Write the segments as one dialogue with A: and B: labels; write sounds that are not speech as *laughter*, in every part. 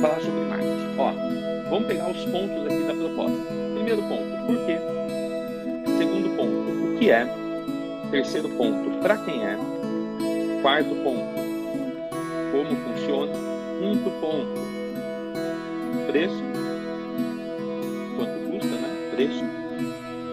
A: falar sobre marketing. Ó, vamos pegar os pontos aqui da proposta. Primeiro ponto, por quê? Segundo ponto, o que é? Terceiro ponto, para quem é? Quarto ponto, como funciona? Quinto ponto, preço. Quanto custa, né? Preço.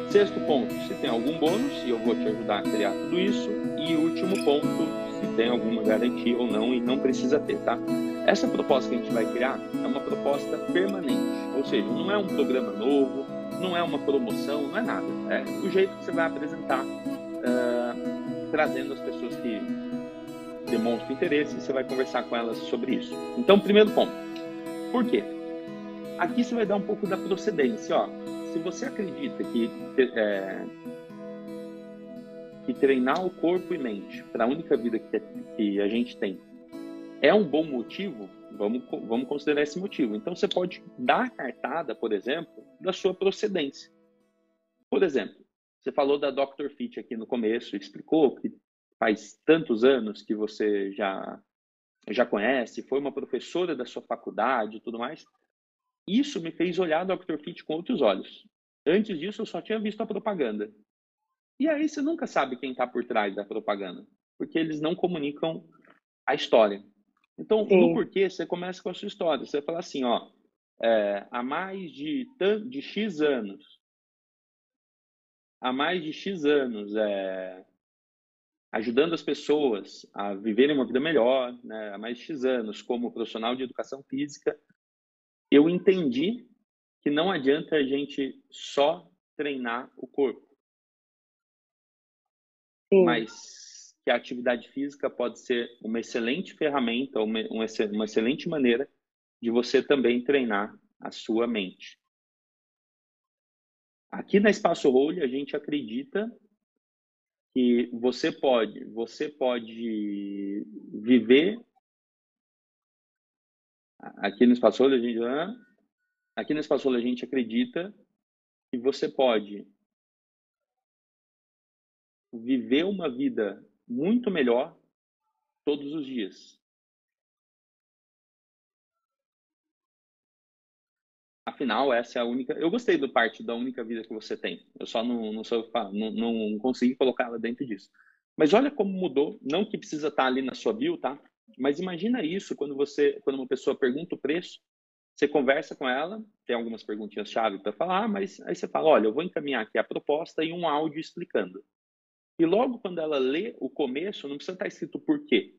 A: Sexto ponto, se tem algum bônus, e eu vou te ajudar a criar tudo isso. E último ponto, se tem alguma garantia ou não, e não precisa ter, tá? Essa proposta que a gente vai criar é uma proposta permanente, ou seja, não é um programa novo, não é uma promoção, não é nada. É o jeito que você vai apresentar, uh, trazendo as pessoas que demonstram interesse e você vai conversar com elas sobre isso. Então, primeiro ponto, por quê? Aqui você vai dar um pouco da procedência. Ó. Se você acredita que, é, que treinar o corpo e mente para a única vida que, que a gente tem é um bom motivo, vamos, vamos considerar esse motivo. Então, você pode dar cartada, por exemplo, da sua procedência. Por exemplo, você falou da Dr. Fit aqui no começo, explicou que faz tantos anos que você já, já conhece, foi uma professora da sua faculdade e tudo mais. Isso me fez olhar a Dr. Fit com outros olhos. Antes disso, eu só tinha visto a propaganda. E aí você nunca sabe quem está por trás da propaganda, porque eles não comunicam a história. Então, Sim. no porquê, você começa com a sua história. Você fala assim, ó, é, há mais de, de X anos, há mais de X anos, é, ajudando as pessoas a viverem uma vida melhor, né, há mais de X anos, como profissional de educação física, eu entendi que não adianta a gente só treinar o corpo. Sim. Mas que a atividade física pode ser uma excelente ferramenta, uma, excelente maneira de você também treinar a sua mente. Aqui na Espaço Role, a gente acredita que você pode, você pode viver aqui no Espaço Role, a gente, aqui no Espaço Role, a gente acredita que você pode viver uma vida muito melhor todos os dias. Afinal, essa é a única. Eu gostei do parte da única vida que você tem. Eu só não, não, sou, não, não consegui colocá-la dentro disso. Mas olha como mudou. Não que precisa estar ali na sua bio, tá? Mas imagina isso quando você, quando uma pessoa pergunta o preço, você conversa com ela, tem algumas perguntinhas chave para falar, mas aí você fala, olha, eu vou encaminhar aqui a proposta e um áudio explicando. E logo quando ela lê o começo, não precisa estar escrito por quê.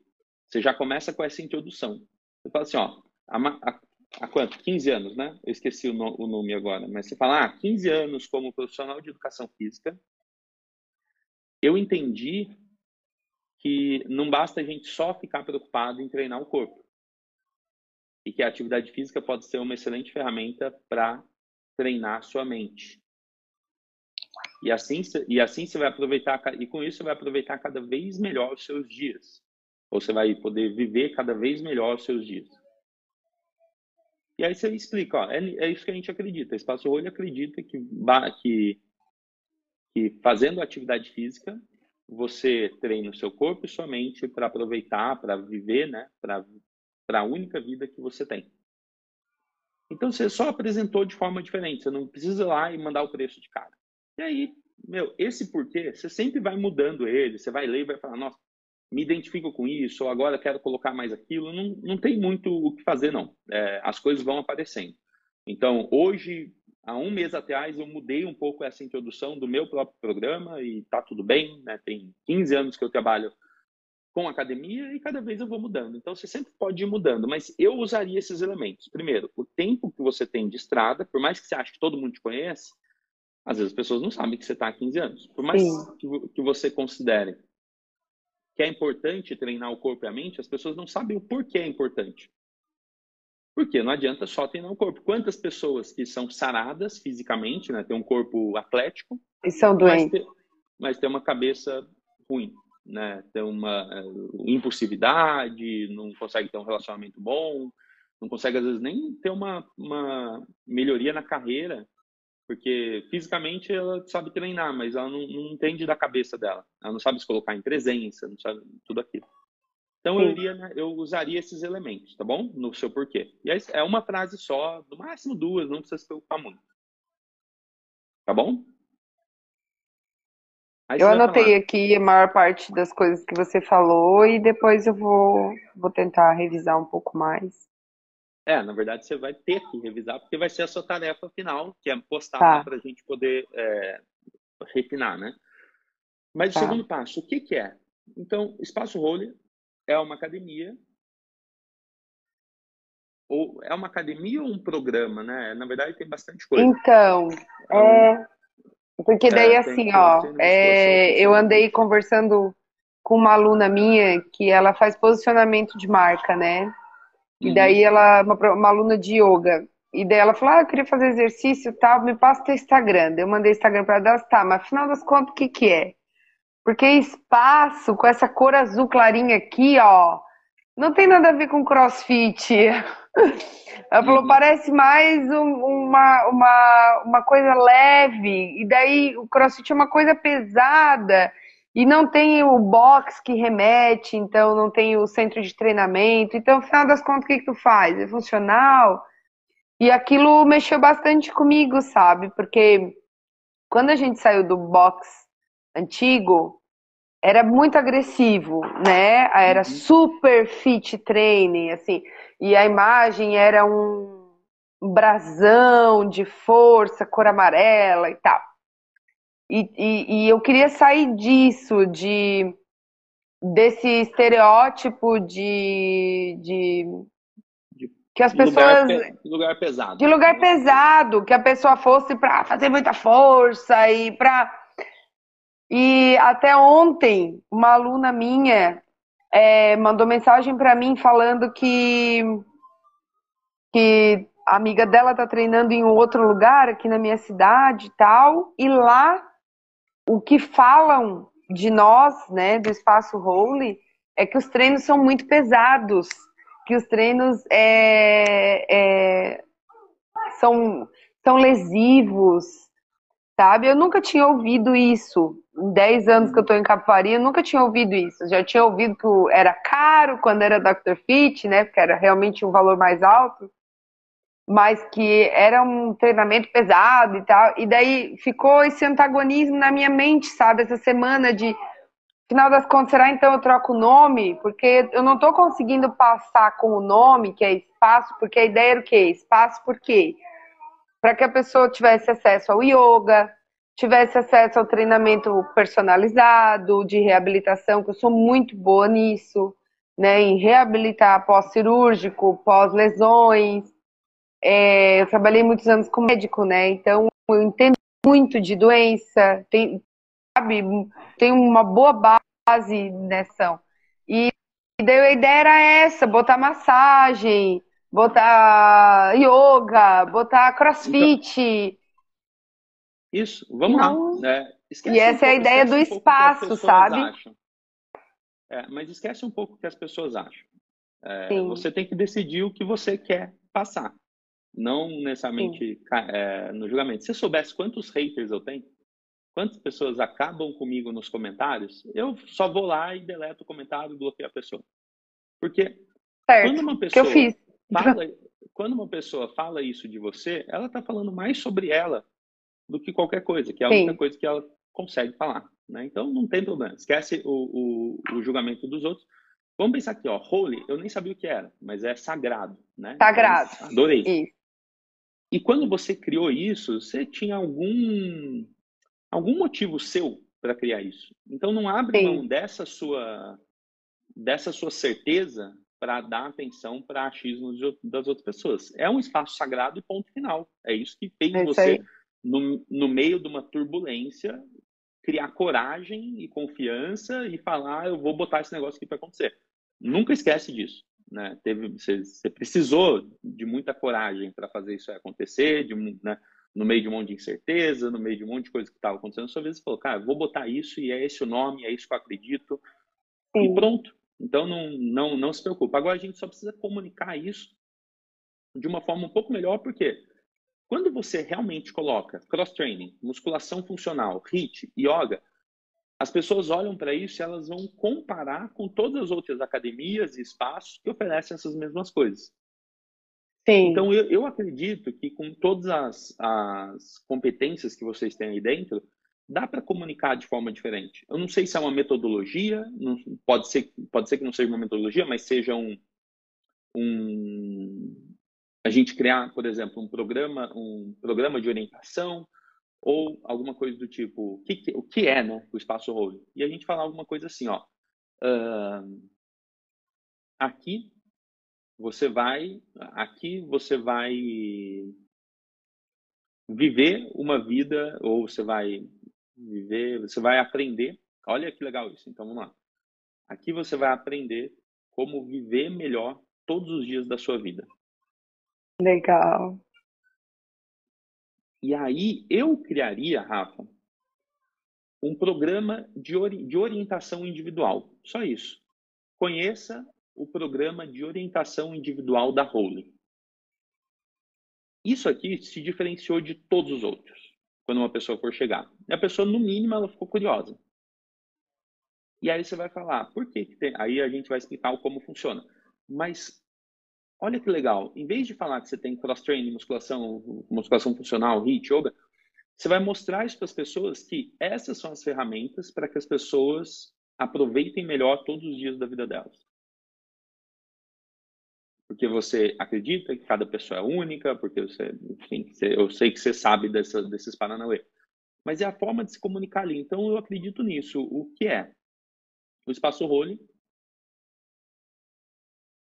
A: Você já começa com essa introdução. Você fala assim, ó, há, há, há quanto? 15 anos, né? Eu esqueci o, no, o nome agora, mas você fala, ah, 15 anos como profissional de educação física, eu entendi que não basta a gente só ficar preocupado em treinar o corpo. E que a atividade física pode ser uma excelente ferramenta para treinar a sua mente. E assim, e assim você vai aproveitar, e com isso você vai aproveitar cada vez melhor os seus dias. Ou você vai poder viver cada vez melhor os seus dias. E aí você explica, ó, é, é isso que a gente acredita. O Espaço Olho acredita que, que, que fazendo atividade física, você treina o seu corpo e sua mente para aproveitar, para viver, né? Para a única vida que você tem. Então você só apresentou de forma diferente. Você não precisa ir lá e mandar o preço de cara. E aí, meu, esse porquê, você sempre vai mudando ele, você vai ler e vai falar, nossa, me identifico com isso, ou agora quero colocar mais aquilo. Não, não tem muito o que fazer, não. É, as coisas vão aparecendo. Então, hoje, há um mês atrás, eu mudei um pouco essa introdução do meu próprio programa e tá tudo bem, né? Tem 15 anos que eu trabalho com academia e cada vez eu vou mudando. Então, você sempre pode ir mudando, mas eu usaria esses elementos. Primeiro, o tempo que você tem de estrada, por mais que você ache que todo mundo te conhece, às vezes as pessoas não sabem que você está há 15 anos. Por mais que, que você considere que é importante treinar o corpo e a mente, as pessoas não sabem o porquê é importante. Porque não adianta só treinar o corpo. Quantas pessoas que são saradas fisicamente, né, tem um corpo atlético,
B: e são doentes, mas,
A: mas tem uma cabeça ruim, né, tem uma uh, impulsividade, não consegue ter um relacionamento bom, não consegue às vezes nem ter uma, uma melhoria na carreira porque fisicamente ela sabe treinar, mas ela não, não, entende da cabeça dela. Ela não sabe se colocar em presença, não sabe tudo aquilo. Então eu, iria, né, eu usaria esses elementos, tá bom? No seu porquê. E aí, é uma frase só, no máximo duas, não precisa se preocupar muito. Tá bom?
B: Aí eu anotei falar. aqui a maior parte das coisas que você falou e depois eu vou, vou tentar revisar um pouco mais.
A: É, na verdade você vai ter que revisar, porque vai ser a sua tarefa final, que é postar tá. para a gente poder é, refinar, né? Mas tá. o segundo passo, o que, que é? Então, Espaço Role é uma academia ou é uma academia ou um programa, né? Na verdade tem bastante coisa.
B: Então, então é porque daí é, assim, ó, é, eu andei conversando com uma aluna minha que ela faz posicionamento de marca, né? E uhum. daí ela, uma, uma aluna de yoga, e daí ela falou, ah, eu queria fazer exercício e tal, me passa teu Instagram. Daí eu mandei Instagram para ela, tá, mas afinal das contas, o que que é? Porque espaço, com essa cor azul clarinha aqui, ó, não tem nada a ver com crossfit. *laughs* Ela falou, uhum. parece mais um, uma, uma, uma coisa leve, e daí o crossfit é uma coisa pesada, e não tem o box que remete, então não tem o centro de treinamento. Então, no final das contas, o que, que tu faz? É funcional? E aquilo mexeu bastante comigo, sabe? Porque quando a gente saiu do box antigo, era muito agressivo, né? Era uhum. super fit training, assim. E a imagem era um brasão de força, cor amarela e tal. E, e, e eu queria sair disso, de desse estereótipo de, de que as pessoas
A: lugar, lugar pesado.
B: de lugar pesado que a pessoa fosse para fazer muita força e para e até ontem uma aluna minha é, mandou mensagem para mim falando que que a amiga dela tá treinando em um outro lugar aqui na minha cidade e tal, e lá o que falam de nós, né, do espaço Holy, é que os treinos são muito pesados, que os treinos é, é, são, são lesivos, sabe? Eu nunca tinha ouvido isso em 10 anos que eu tô em Capivari, eu nunca tinha ouvido isso. já tinha ouvido que era caro quando era Dr. Fit, né? Porque era realmente um valor mais alto. Mas que era um treinamento pesado e tal. E daí ficou esse antagonismo na minha mente, sabe? Essa semana de. Final das contas, será então eu troco o nome? Porque eu não tô conseguindo passar com o nome, que é espaço, porque a ideia era o quê? Espaço por quê? Para que a pessoa tivesse acesso ao yoga, tivesse acesso ao treinamento personalizado, de reabilitação, que eu sou muito boa nisso, né, em reabilitar pós-cirúrgico, pós-lesões. É, eu trabalhei muitos anos como médico, né, então eu entendo muito de doença, tem, sabe, tem uma boa base nessa. E, e daí a ideia era essa, botar massagem, botar yoga, botar crossfit, então,
A: isso, vamos não. lá. É,
B: e essa um é a ideia do um espaço, sabe?
A: É, mas esquece um pouco o que as pessoas acham. É, você tem que decidir o que você quer passar. Não necessariamente é, no julgamento. Se eu soubesse quantos haters eu tenho, quantas pessoas acabam comigo nos comentários, eu só vou lá e deleto o comentário e bloqueio a pessoa. Porque
B: certo, quando uma pessoa
A: fala, quando uma pessoa fala isso de você, ela está falando mais sobre ela do que qualquer coisa, que é a Sim. única coisa que ela consegue falar. Né? Então não tem problema. Esquece o, o, o, julgamento dos outros. Vamos pensar aqui, ó, holy, eu nem sabia o que era, mas é sagrado, né?
B: Sagrado.
A: Então, adorei. Isso. E quando você criou isso, você tinha algum algum motivo seu para criar isso. Então não abre Sim. mão dessa sua dessa sua certeza para dar atenção para achismos das outras pessoas. É um espaço sagrado e ponto final. É isso que fez é você aí no, no meio de uma turbulência, criar coragem e confiança e falar, eu vou botar esse negócio aqui para acontecer. Nunca esquece disso. Né? Teve, você, você precisou de muita coragem para fazer isso acontecer, de, né? no meio de um monte de incerteza, no meio de um monte de coisa que estava acontecendo. Sua vez você falou, cara, vou botar isso e é esse o nome, é isso que eu acredito. Sim. E pronto. Então não, não, não se preocupe. Agora a gente só precisa comunicar isso de uma forma um pouco melhor, porque quando você realmente coloca cross-training, musculação funcional, HIIT, yoga, as pessoas olham para isso e elas vão comparar com todas as outras academias e espaços que oferecem essas mesmas coisas. Sim. Então, eu, eu acredito que com todas as, as competências que vocês têm aí dentro, dá para comunicar de forma diferente. Eu não sei se é uma metodologia, não, pode, ser, pode ser que não seja uma metodologia, mas seja um, um a gente criar, por exemplo, um programa, um programa de orientação ou alguma coisa do tipo, o que, o que é né, o espaço role? E a gente falar alguma coisa assim, ó, uh, aqui você vai, aqui você vai viver uma vida, ou você vai viver, você vai aprender. Olha que legal isso. Então vamos lá. Aqui você vai aprender como viver melhor todos os dias da sua vida.
B: Legal.
A: E aí eu criaria, Rafa, um programa de, ori de orientação individual. Só isso. Conheça o programa de orientação individual da Rowley. Isso aqui se diferenciou de todos os outros, quando uma pessoa for chegar. E a pessoa, no mínimo, ela ficou curiosa. E aí você vai falar, por que, que tem... Aí a gente vai explicar como funciona. Mas olha que legal, em vez de falar que você tem cross-training, musculação, musculação funcional, HIIT, yoga, você vai mostrar isso para as pessoas que essas são as ferramentas para que as pessoas aproveitem melhor todos os dias da vida delas porque você acredita que cada pessoa é única, porque você, enfim, eu sei que você sabe dessa, desses paranauê. Mas é a forma de se comunicar ali. Então, eu acredito nisso. O que é? O espaço role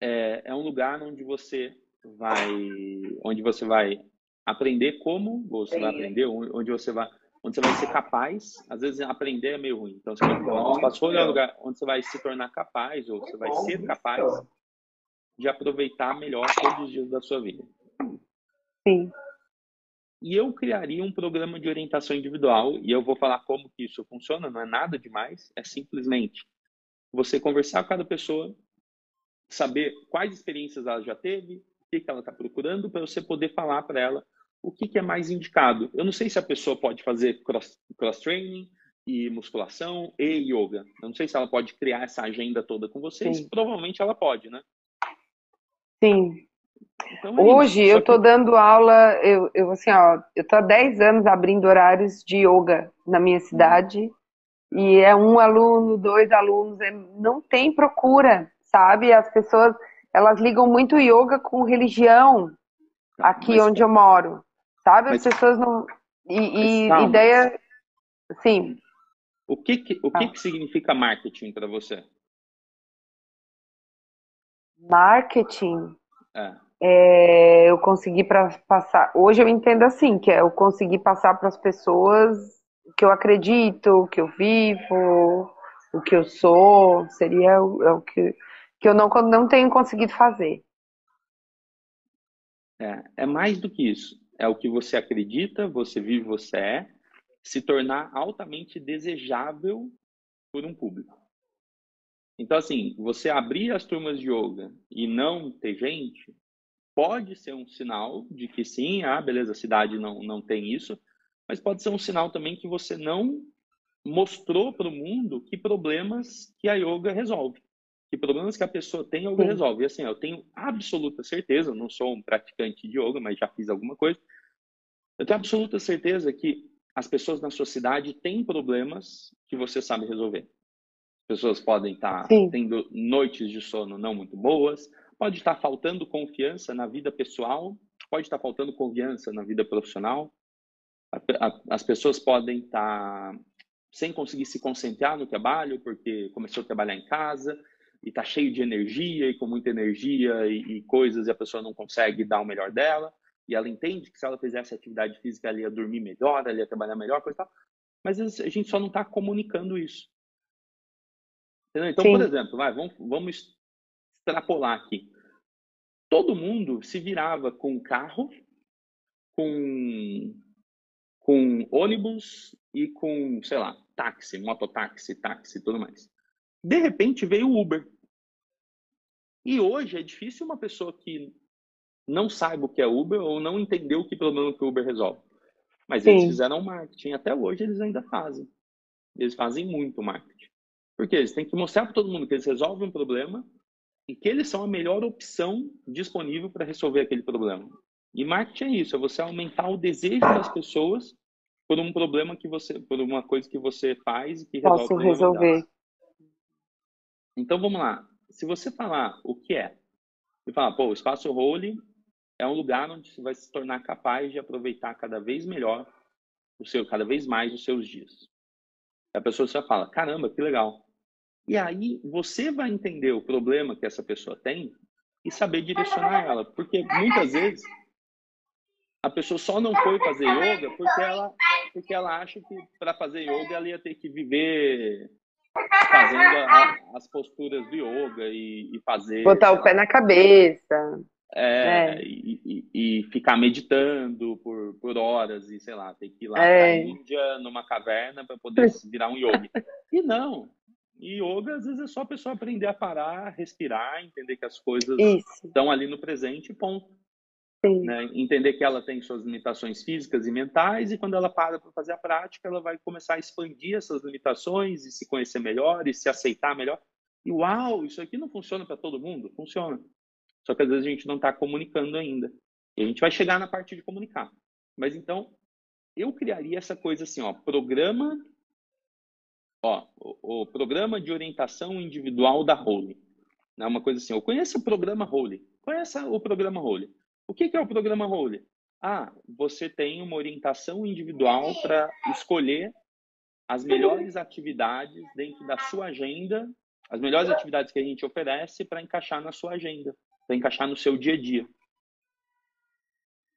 A: é, é um lugar onde você vai, onde você vai aprender como você vai aprender, onde você vai, onde você vai ser capaz. Às vezes aprender é meio ruim. Então, você vai, espaço é um lugar onde você vai se tornar capaz ou você vai ser capaz de aproveitar melhor todos os dias da sua vida.
B: Sim.
A: E eu criaria um programa de orientação individual, e eu vou falar como que isso funciona, não é nada demais, é simplesmente você conversar com cada pessoa, saber quais experiências ela já teve, o que, que ela está procurando, para você poder falar para ela o que, que, é mais indicado. Eu não sei se a pessoa pode fazer cross-training cross e musculação e yoga. Eu não sei se ela pode criar essa agenda toda com vocês. Sim. Provavelmente ela pode, né?
B: Sim. Então, é Hoje eu estou que... dando aula, eu, eu assim, ó, eu tô há 10 anos abrindo horários de yoga na minha cidade. E é um aluno, dois alunos, é, não tem procura, sabe? As pessoas, elas ligam muito yoga com religião aqui mas, onde eu moro, sabe? As pessoas não. E, e ideia. Sim.
A: O que, que o que, ah. que significa marketing para você?
B: Marketing. É. É, eu consegui para passar. Hoje eu entendo assim, que é eu conseguir passar para as pessoas o que eu acredito, o que eu vivo, o que eu sou, seria o, é o que, que eu não, não tenho conseguido fazer.
A: É, é mais do que isso. É o que você acredita, você vive, você é, se tornar altamente desejável por um público. Então, assim, você abrir as turmas de yoga e não ter gente, pode ser um sinal de que sim, ah, beleza, a cidade não, não tem isso, mas pode ser um sinal também que você não mostrou para o mundo que problemas que a yoga resolve. Que problemas que a pessoa tem, a yoga sim. resolve. E assim, eu tenho absoluta certeza, não sou um praticante de yoga, mas já fiz alguma coisa, eu tenho absoluta certeza que as pessoas na sua cidade têm problemas que você sabe resolver pessoas podem estar Sim. tendo noites de sono não muito boas, pode estar faltando confiança na vida pessoal, pode estar faltando confiança na vida profissional. As pessoas podem estar sem conseguir se concentrar no trabalho porque começou a trabalhar em casa e está cheio de energia e com muita energia e, e, coisas e a pessoa não consegue dar o melhor dela e ela entende que se ela fizesse atividade física ela ia dormir melhor, ela ia trabalhar melhor, coisa e tal. Mas a gente só não está comunicando isso. Entendeu? Então, Sim. por exemplo, vai, vamos, vamos extrapolar aqui. Todo mundo se virava com carro, com, com ônibus e com, sei lá, táxi, mototáxi, táxi e tudo mais. De repente veio o Uber. E hoje é difícil uma pessoa que não saiba o que é Uber ou não entendeu que problema que o Uber resolve. Mas Sim. eles fizeram marketing, até hoje eles ainda fazem. Eles fazem muito marketing. Porque eles têm que mostrar para todo mundo que eles resolvem um problema e que eles são a melhor opção disponível para resolver aquele problema. E marketing é isso, é você aumentar o desejo das pessoas por um problema que você, por uma coisa que você faz e que resolve.
B: Posso resolver.
A: Então vamos lá. Se você falar o que é, e falar, pô, o espaço role é um lugar onde você vai se tornar capaz de aproveitar cada vez melhor o seu, cada vez mais os seus dias. A pessoa já fala, caramba, que legal. E aí você vai entender o problema que essa pessoa tem e saber direcionar ela, porque muitas vezes a pessoa só não foi fazer yoga porque ela porque ela acha que para fazer yoga ela ia ter que viver fazendo a, as posturas do yoga e, e fazer
B: botar o pé na cabeça
A: é, é. E, e, e, ficar meditando por, por horas e sei lá ter que ir lá é. Índia numa caverna para poder virar um yoga e não e yoga às vezes é só a pessoa aprender a parar respirar entender que as coisas Isso. estão ali no presente ponto né? Entender que ela tem suas limitações físicas e mentais, e quando ela para para fazer a prática, ela vai começar a expandir essas limitações e se conhecer melhor e se aceitar melhor. E uau, isso aqui não funciona para todo mundo? Funciona. Só que às vezes a gente não está comunicando ainda. E a gente vai chegar na parte de comunicar. Mas então, eu criaria essa coisa assim, ó, programa, ó, o, o programa de orientação individual da Holy. É uma coisa assim, eu conheço o programa Holy. Conheça o programa Holy. O que, é o programa Role? Ah, você tem uma orientação individual para escolher as melhores atividades dentro da sua agenda, as melhores atividades que a gente oferece para encaixar na sua agenda, para encaixar no seu dia a dia.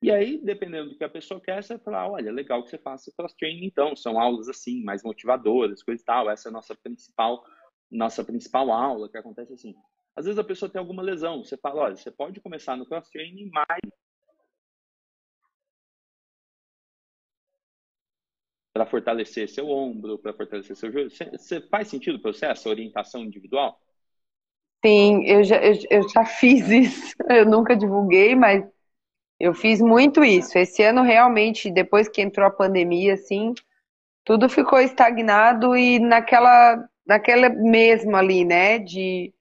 A: E aí, dependendo do que a pessoa quer, você vai falar, olha, legal que você faça cross-training, então, são aulas assim, mais motivadoras, coisa e tal, essa é a nossa principal, nossa principal aula, que acontece assim. Às vezes a pessoa tem alguma lesão. Você fala, olha, você pode começar no cross-training, mas para fortalecer seu ombro, para fortalecer seu joelho. Você, faz sentido para você essa orientação individual?
B: Sim, eu já, eu, eu já *laughs* fiz isso. Eu nunca divulguei, mas eu fiz muito isso. Esse ano, realmente, depois que entrou a pandemia, assim, tudo ficou estagnado e naquela, naquela mesma ali, né, de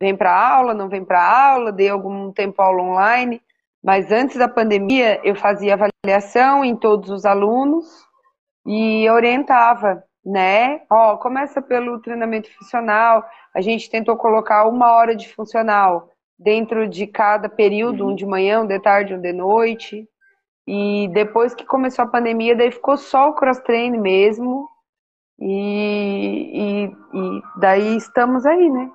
B: vem para aula, não vem para aula, dei algum tempo aula online, mas antes da pandemia eu fazia avaliação em todos os alunos e orientava, né? Ó, começa pelo treinamento funcional. A gente tentou colocar uma hora de funcional dentro de cada período, um uhum. de manhã, um de tarde, um de noite. E depois que começou a pandemia, daí ficou só o cross-train mesmo. E, e, e daí estamos aí, né?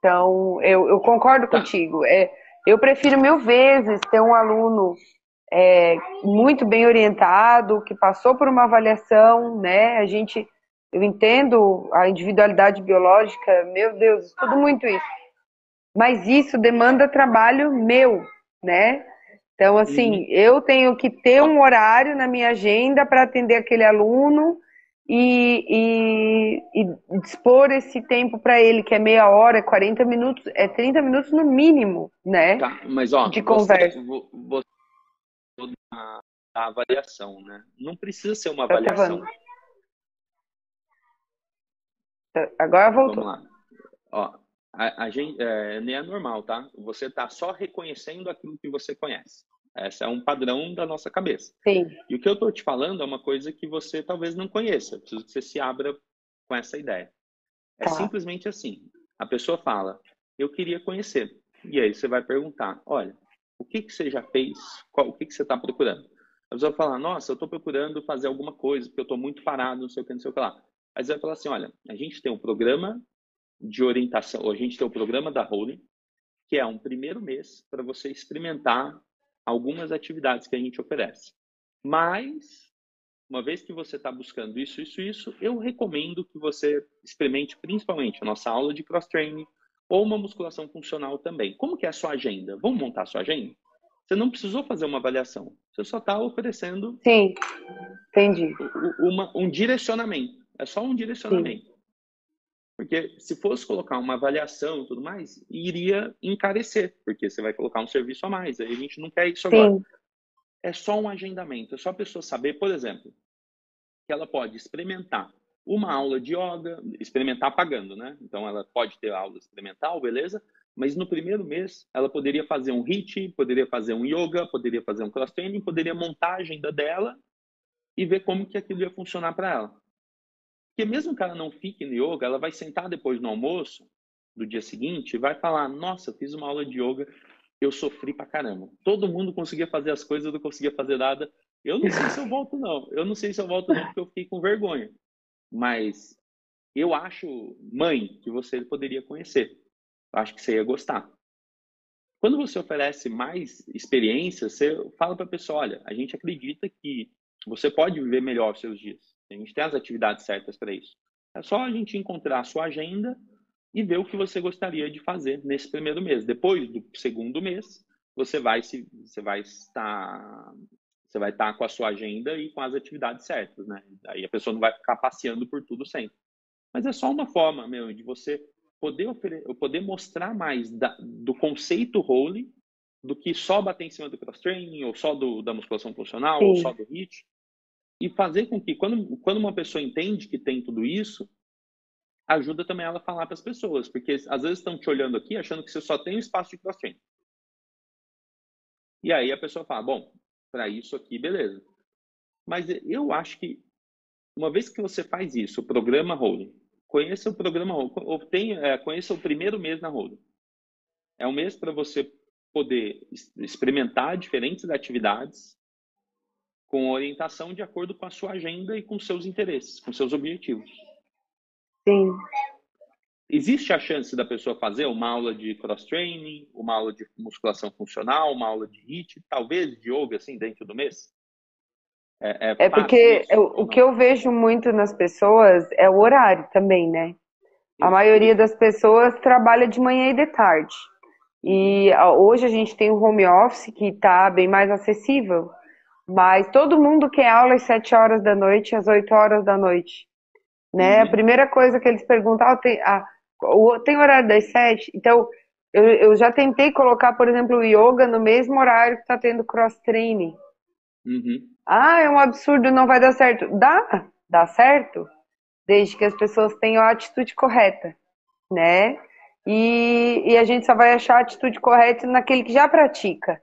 B: Então, eu, eu concordo tá. contigo. É, eu prefiro mil vezes ter um aluno é, muito bem orientado, que passou por uma avaliação, né? A gente, eu entendo a individualidade biológica, meu Deus, tudo muito isso. Mas isso demanda trabalho meu, né? Então, assim, uhum. eu tenho que ter um horário na minha agenda para atender aquele aluno e, e, e dispor esse tempo para ele, que é meia hora, 40 minutos, é 30 minutos no mínimo, né?
A: Tá, mas ó, de conversa. Você, você da avaliação, né? Não precisa ser uma tá avaliação.
B: Tá, agora voltou.
A: Vamos lá. Ó, a, a gente, é, nem é normal, tá? Você está só reconhecendo aquilo que você conhece. Esse é um padrão da nossa cabeça.
B: Sim.
A: E o que eu estou te falando é uma coisa que você talvez não conheça. Eu preciso que você se abra com essa ideia. É tá. simplesmente assim. A pessoa fala, eu queria conhecer. E aí você vai perguntar, olha, o que, que você já fez? Qual, o que, que você está procurando? A pessoa vai falar, nossa, eu estou procurando fazer alguma coisa, porque eu estou muito parado, não sei o que, não sei o que lá. Aí você vai falar assim, olha, a gente tem um programa de orientação, ou a gente tem o um programa da Holy, que é um primeiro mês para você experimentar algumas atividades que a gente oferece. Mas, uma vez que você está buscando isso, isso, isso, eu recomendo que você experimente principalmente a nossa aula de cross-training ou uma musculação funcional também. Como que é a sua agenda? Vamos montar a sua agenda? Você não precisou fazer uma avaliação. Você só está oferecendo...
B: Sim, entendi.
A: Uma, um direcionamento. É só um direcionamento. Sim. Porque se fosse colocar uma avaliação e tudo mais, iria encarecer, porque você vai colocar um serviço a mais. Aí a gente não quer isso agora. Sim. É só um agendamento, é só a pessoa saber, por exemplo, que ela pode experimentar uma aula de yoga, experimentar pagando, né? Então ela pode ter aula experimental, beleza? Mas no primeiro mês ela poderia fazer um HIIT, poderia fazer um yoga, poderia fazer um cross training, poderia montar a agenda dela e ver como que aquilo ia funcionar para ela. Porque mesmo que ela não fique no yoga, ela vai sentar depois no almoço do dia seguinte e vai falar: "Nossa, fiz uma aula de yoga, eu sofri pra caramba. Todo mundo conseguia fazer as coisas, eu não conseguia fazer nada. Eu não sei se eu volto não. Eu não sei se eu volto não porque eu fiquei com vergonha. Mas eu acho, mãe, que você poderia conhecer. Eu acho que você ia gostar. Quando você oferece mais experiência, você fala para a pessoa, olha, a gente acredita que você pode viver melhor os seus dias. A gente tem as atividades certas para isso. É só a gente encontrar a sua agenda e ver o que você gostaria de fazer nesse primeiro mês. Depois do segundo mês, você vai se você vai estar você vai estar com a sua agenda e com as atividades certas, né? Aí a pessoa não vai ficar passeando por tudo sempre. Mas é só uma forma, meu, de você poder poder mostrar mais da, do conceito role do que só bater em cima do cross training ou só do, da musculação funcional Sim. ou só do HIIT e fazer com que quando quando uma pessoa entende que tem tudo isso ajuda também ela a falar para as pessoas porque às vezes estão te olhando aqui achando que você só tem um espaço de cross training e aí a pessoa fala bom para isso aqui, beleza. Mas eu acho que uma vez que você faz isso, o programa Holding, conheça o programa Holding, é, conheça o primeiro mês na Holding. É um mês para você poder experimentar diferentes atividades com orientação de acordo com a sua agenda e com seus interesses, com seus objetivos.
B: Sim.
A: Existe a chance da pessoa fazer uma aula de cross-training, uma aula de musculação funcional, uma aula de HIIT, talvez de yoga, assim, dentro do mês?
B: É, é, é porque isso, eu, o que eu vejo muito nas pessoas é o horário também, né? A maioria das pessoas trabalha de manhã e de tarde. E hoje a gente tem o home office que está bem mais acessível, mas todo mundo quer aula às 7 horas da noite, às 8 horas da noite. Né? Uhum. A primeira coisa que eles perguntam, ah, tem, ah, tem horário das sete, então eu, eu já tentei colocar, por exemplo, o yoga no mesmo horário que está tendo cross-training.
A: Uhum.
B: Ah, é um absurdo, não vai dar certo. Dá, dá certo, desde que as pessoas tenham a atitude correta, né? E, e a gente só vai achar a atitude correta naquele que já pratica.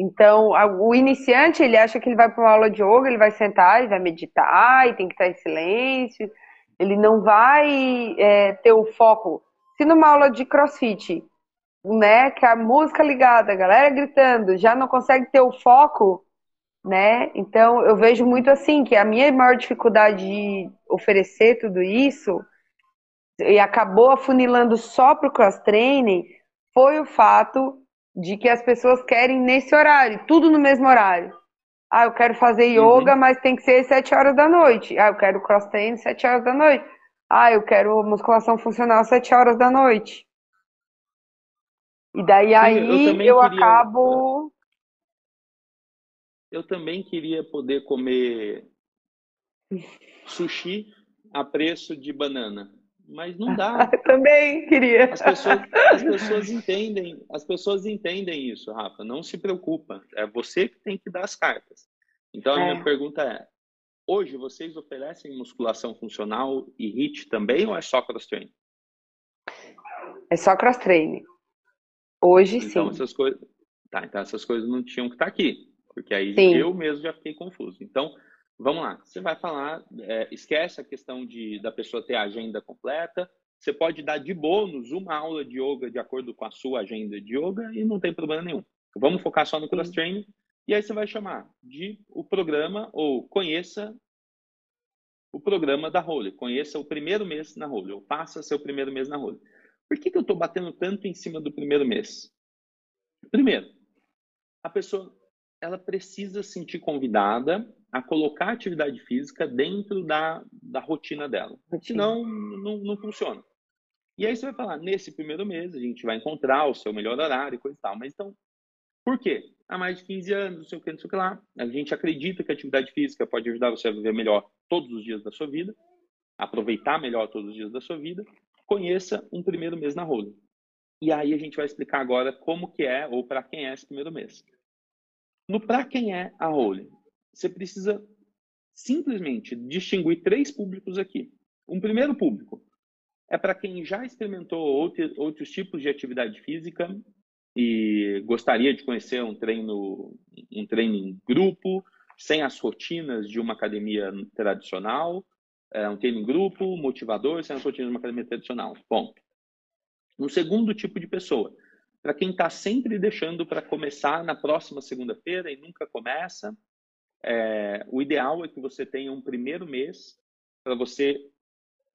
B: Então, o iniciante, ele acha que ele vai para uma aula de yoga, ele vai sentar, ele vai meditar, e tem que estar em silêncio, ele não vai é, ter o foco. Se numa aula de crossfit, né, que a música ligada, a galera gritando, já não consegue ter o foco, né? Então eu vejo muito assim que a minha maior dificuldade de oferecer tudo isso e acabou afunilando só para o cross training foi o fato de que as pessoas querem nesse horário, tudo no mesmo horário. Ah, eu quero fazer yoga, uhum. mas tem que ser às 7 horas da noite. Ah, eu quero cross training às 7 horas da noite. Ah, eu quero musculação funcional às 7 horas da noite. E daí Sim, aí eu, eu queria... acabo.
A: Eu também queria poder comer sushi a preço de banana mas não dá. *laughs*
B: Também queria.
A: As pessoas, as pessoas entendem, as pessoas entendem isso, Rafa. Não se preocupa. É você que tem que dar as cartas. Então a é. minha pergunta é: hoje vocês oferecem musculação funcional e HIIT também ou é só cross training?
B: É só cross training. Hoje
A: então,
B: sim.
A: Essas coisas, tá, então essas coisas não tinham que estar aqui, porque aí sim. eu mesmo já fiquei confuso. Então Vamos lá, você vai falar, é, esquece a questão de da pessoa ter a agenda completa. Você pode dar de bônus uma aula de yoga de acordo com a sua agenda de yoga e não tem problema nenhum. Vamos focar só no cross training e aí você vai chamar de o programa ou conheça o programa da Role, conheça o primeiro mês na Role, ou passa seu primeiro mês na Role. Por que, que eu estou batendo tanto em cima do primeiro mês? Primeiro, a pessoa ela precisa se sentir convidada a colocar a atividade física dentro da, da rotina dela. Senão, não, não funciona. E aí você vai falar, nesse primeiro mês a gente vai encontrar o seu melhor horário e coisa e tal. Mas então, por quê? Há mais de 15 anos, não sei o que, não sei o que lá. A gente acredita que a atividade física pode ajudar você a viver melhor todos os dias da sua vida, aproveitar melhor todos os dias da sua vida. Conheça um primeiro mês na Role. E aí a gente vai explicar agora como que é ou para quem é esse primeiro mês. No para quem é a Role, você precisa simplesmente distinguir três públicos aqui. Um primeiro público é para quem já experimentou outro, outros tipos de atividade física e gostaria de conhecer um treino, um treino em grupo, sem as rotinas de uma academia tradicional, é, um treino em grupo, motivador, sem as rotinas de uma academia tradicional. Ponto. Um segundo tipo de pessoa, para quem está sempre deixando para começar na próxima segunda-feira e nunca começa, é, o ideal é que você tenha um primeiro mês para você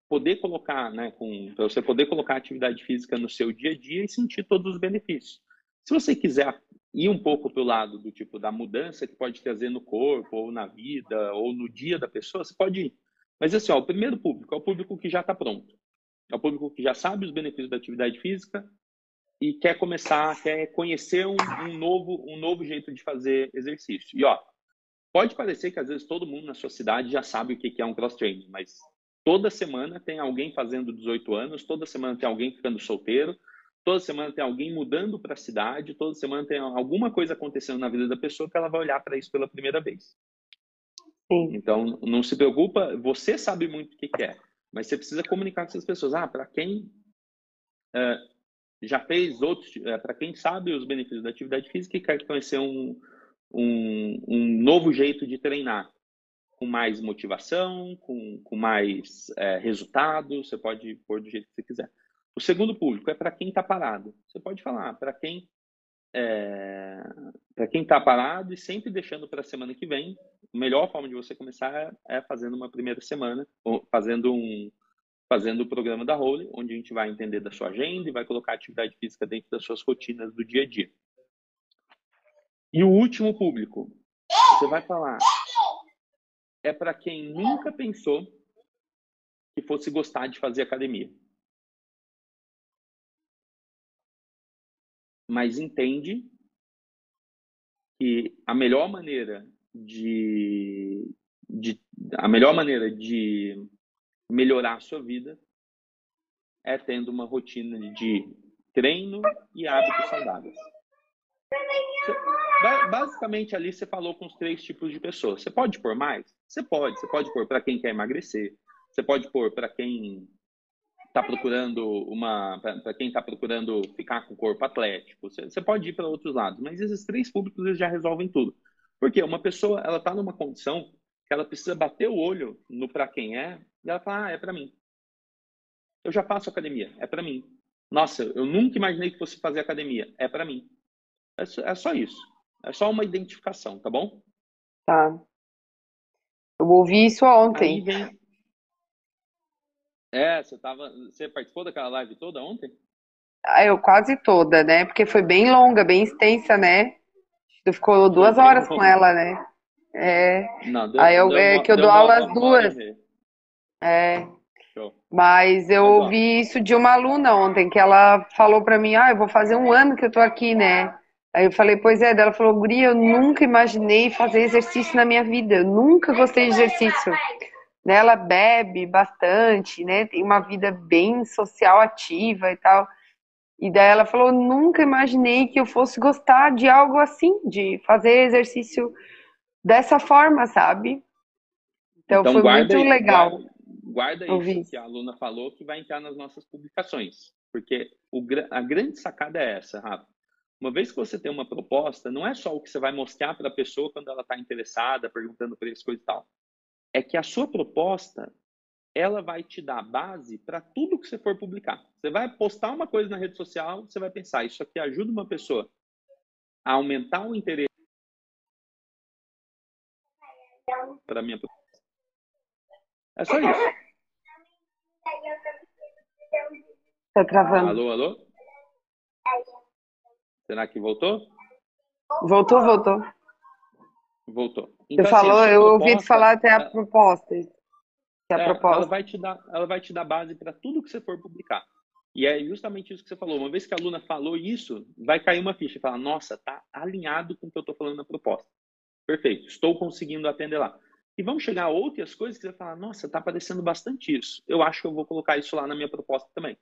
A: poder colocar, né, para você poder colocar atividade física no seu dia a dia e sentir todos os benefícios. Se você quiser ir um pouco para o lado do tipo da mudança que pode trazer no corpo, ou na vida, ou no dia da pessoa, você pode ir. Mas assim, ó, o primeiro público é o público que já está pronto. É o público que já sabe os benefícios da atividade física e quer começar, quer conhecer um, um novo, um novo jeito de fazer exercício. E ó, pode parecer que às vezes todo mundo na sua cidade já sabe o que é um cross training, mas toda semana tem alguém fazendo 18 anos, toda semana tem alguém ficando solteiro, Toda semana tem alguém mudando para a cidade, toda semana tem alguma coisa acontecendo na vida da pessoa que ela vai olhar para isso pela primeira vez. Sim. Então, não se preocupa, você sabe muito o que quer, mas você precisa comunicar com essas pessoas. Ah, para quem uh, já fez outros, uh, para quem sabe os benefícios da atividade física e quer conhecer um, um, um novo jeito de treinar, com mais motivação, com, com mais uh, resultado, você pode pôr do jeito que você quiser. O segundo público é para quem está parado. Você pode falar para quem é, para quem está parado e sempre deixando para a semana que vem. A melhor forma de você começar é fazendo uma primeira semana, fazendo um fazendo o programa da Role, onde a gente vai entender da sua agenda e vai colocar atividade física dentro das suas rotinas do dia a dia. E o último público, você vai falar, é para quem nunca pensou que fosse gostar de fazer academia. mas entende que a melhor maneira de, de a melhor maneira de melhorar a sua vida é tendo uma rotina de treino e hábitos saudáveis. Basicamente ali você falou com os três tipos de pessoas. Você pode pôr mais? Você pode. Você pode pôr para quem quer emagrecer. Você pode pôr para quem está procurando uma para quem está procurando ficar com o corpo atlético você, você pode ir para outros lados mas esses três públicos eles já resolvem tudo porque uma pessoa ela está numa condição que ela precisa bater o olho no para quem é e ela fala ah, é para mim eu já faço academia é para mim nossa eu nunca imaginei que fosse fazer academia é para mim é, é só isso é só uma identificação tá bom
B: tá eu ouvi isso ontem
A: vem, é, você tava. Você participou daquela live toda ontem?
B: Ah, eu quase toda, né? Porque foi bem longa, bem extensa, né? Tu ficou duas horas com ela, né? É. Não, deu, Aí eu, deu, é que eu dou aula às duas. É. Show. Mas eu Mas, ouvi isso de uma aluna ontem, que ela falou pra mim, ah, eu vou fazer um ano que eu tô aqui, né? Aí eu falei, pois é, ela falou, Guria, eu nunca imaginei fazer exercício na minha vida, eu nunca gostei de exercício né, ela bebe bastante, né, tem uma vida bem social ativa e tal. E daí ela falou: nunca imaginei que eu fosse gostar de algo assim, de fazer exercício dessa forma, sabe? Então, então foi muito aí, legal.
A: Guarda, guarda isso que a aluna falou, que vai entrar nas nossas publicações. Porque o, a grande sacada é essa, Rafa. Uma vez que você tem uma proposta, não é só o que você vai mostrar para a pessoa quando ela está interessada, perguntando preço, coisa e tal é que a sua proposta ela vai te dar base para tudo que você for publicar. Você vai postar uma coisa na rede social, você vai pensar, isso aqui ajuda uma pessoa a aumentar o interesse para minha proposta. É só isso.
B: Tá travando.
A: Alô, alô? Será que voltou?
B: Voltou, voltou.
A: Voltou.
B: Então, Você assim, falou, eu proposta, ouvi falar até a proposta.
A: A é, proposta. Ela vai te dar, ela vai te dar base para tudo que você for publicar. E é justamente isso que você falou. Uma vez que a aluna falou isso, vai cair uma ficha e falar: nossa, tá alinhado com o que eu estou falando na proposta. Perfeito, estou conseguindo atender lá. E vamos chegar outras coisas que você vai falar: nossa, está aparecendo bastante isso. Eu acho que eu vou colocar isso lá na minha proposta também.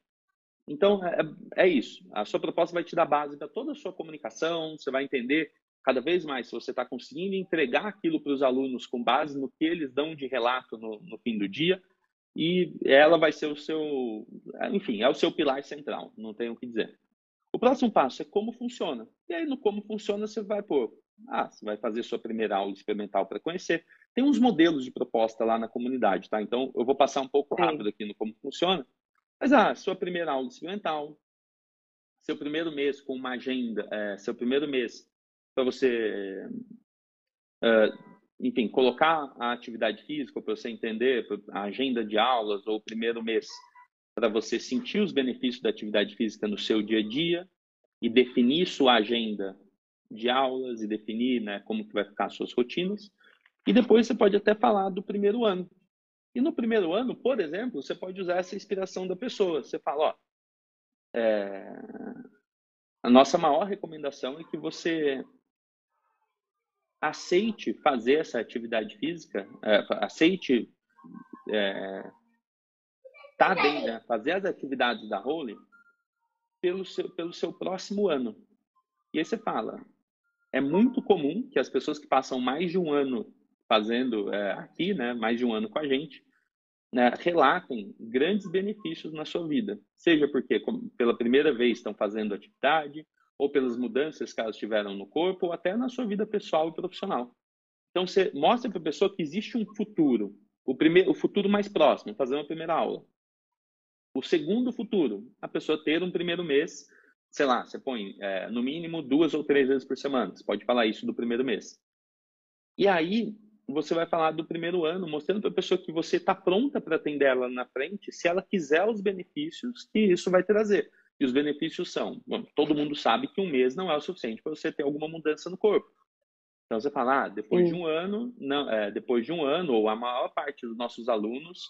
A: Então, é, é isso. A sua proposta vai te dar base para toda a sua comunicação, você vai entender cada vez mais, se você está conseguindo entregar aquilo para os alunos com base no que eles dão de relato no, no, fim do dia, e ela vai ser o seu, enfim, é o seu pilar central, não tenho o que dizer. O próximo passo é como funciona. E aí, no como funciona, você vai pôr, ah, você vai fazer sua primeira aula experimental para conhecer. Tem uns modelos de proposta lá na comunidade, tá? Então, eu vou passar um pouco rápido aqui no como funciona. Mas, ah, sua primeira aula experimental, seu primeiro mês com uma agenda, é, seu primeiro mês para você, é, enfim, colocar a atividade física para você entender a agenda de aulas ou o primeiro mês para você sentir os benefícios da atividade física no seu dia a dia e definir sua agenda de aulas e definir né, como que vai ficar as suas rotinas. E depois você pode até falar do primeiro ano. E no primeiro ano, por exemplo, você pode usar essa inspiração da pessoa. Você fala, ó, é... a nossa maior recomendação é que você aceite fazer essa atividade física, é, aceite é, tá dentro, né, fazer as atividades da Role pelo seu, pelo seu próximo ano. E aí você fala, é muito comum que as pessoas que passam mais de um ano fazendo é, aqui, né, mais de um ano com a gente, né, relatem grandes benefícios na sua vida. Seja porque como, pela primeira vez estão fazendo atividade, ou pelas mudanças que elas tiveram no corpo, ou até na sua vida pessoal e profissional. Então, você mostra para a pessoa que existe um futuro, o, primeiro, o futuro mais próximo, fazer uma primeira aula. O segundo futuro, a pessoa ter um primeiro mês, sei lá, você põe é, no mínimo duas ou três vezes por semana. Você pode falar isso do primeiro mês. E aí, você vai falar do primeiro ano, mostrando para a pessoa que você está pronta para atender ela na frente, se ela quiser os benefícios que isso vai trazer. E os benefícios são, bom, todo mundo sabe que um mês não é o suficiente para você ter alguma mudança no corpo. Então você fala, ah, depois Sim. de um ano, não, é, depois de um ano, ou a maior parte dos nossos alunos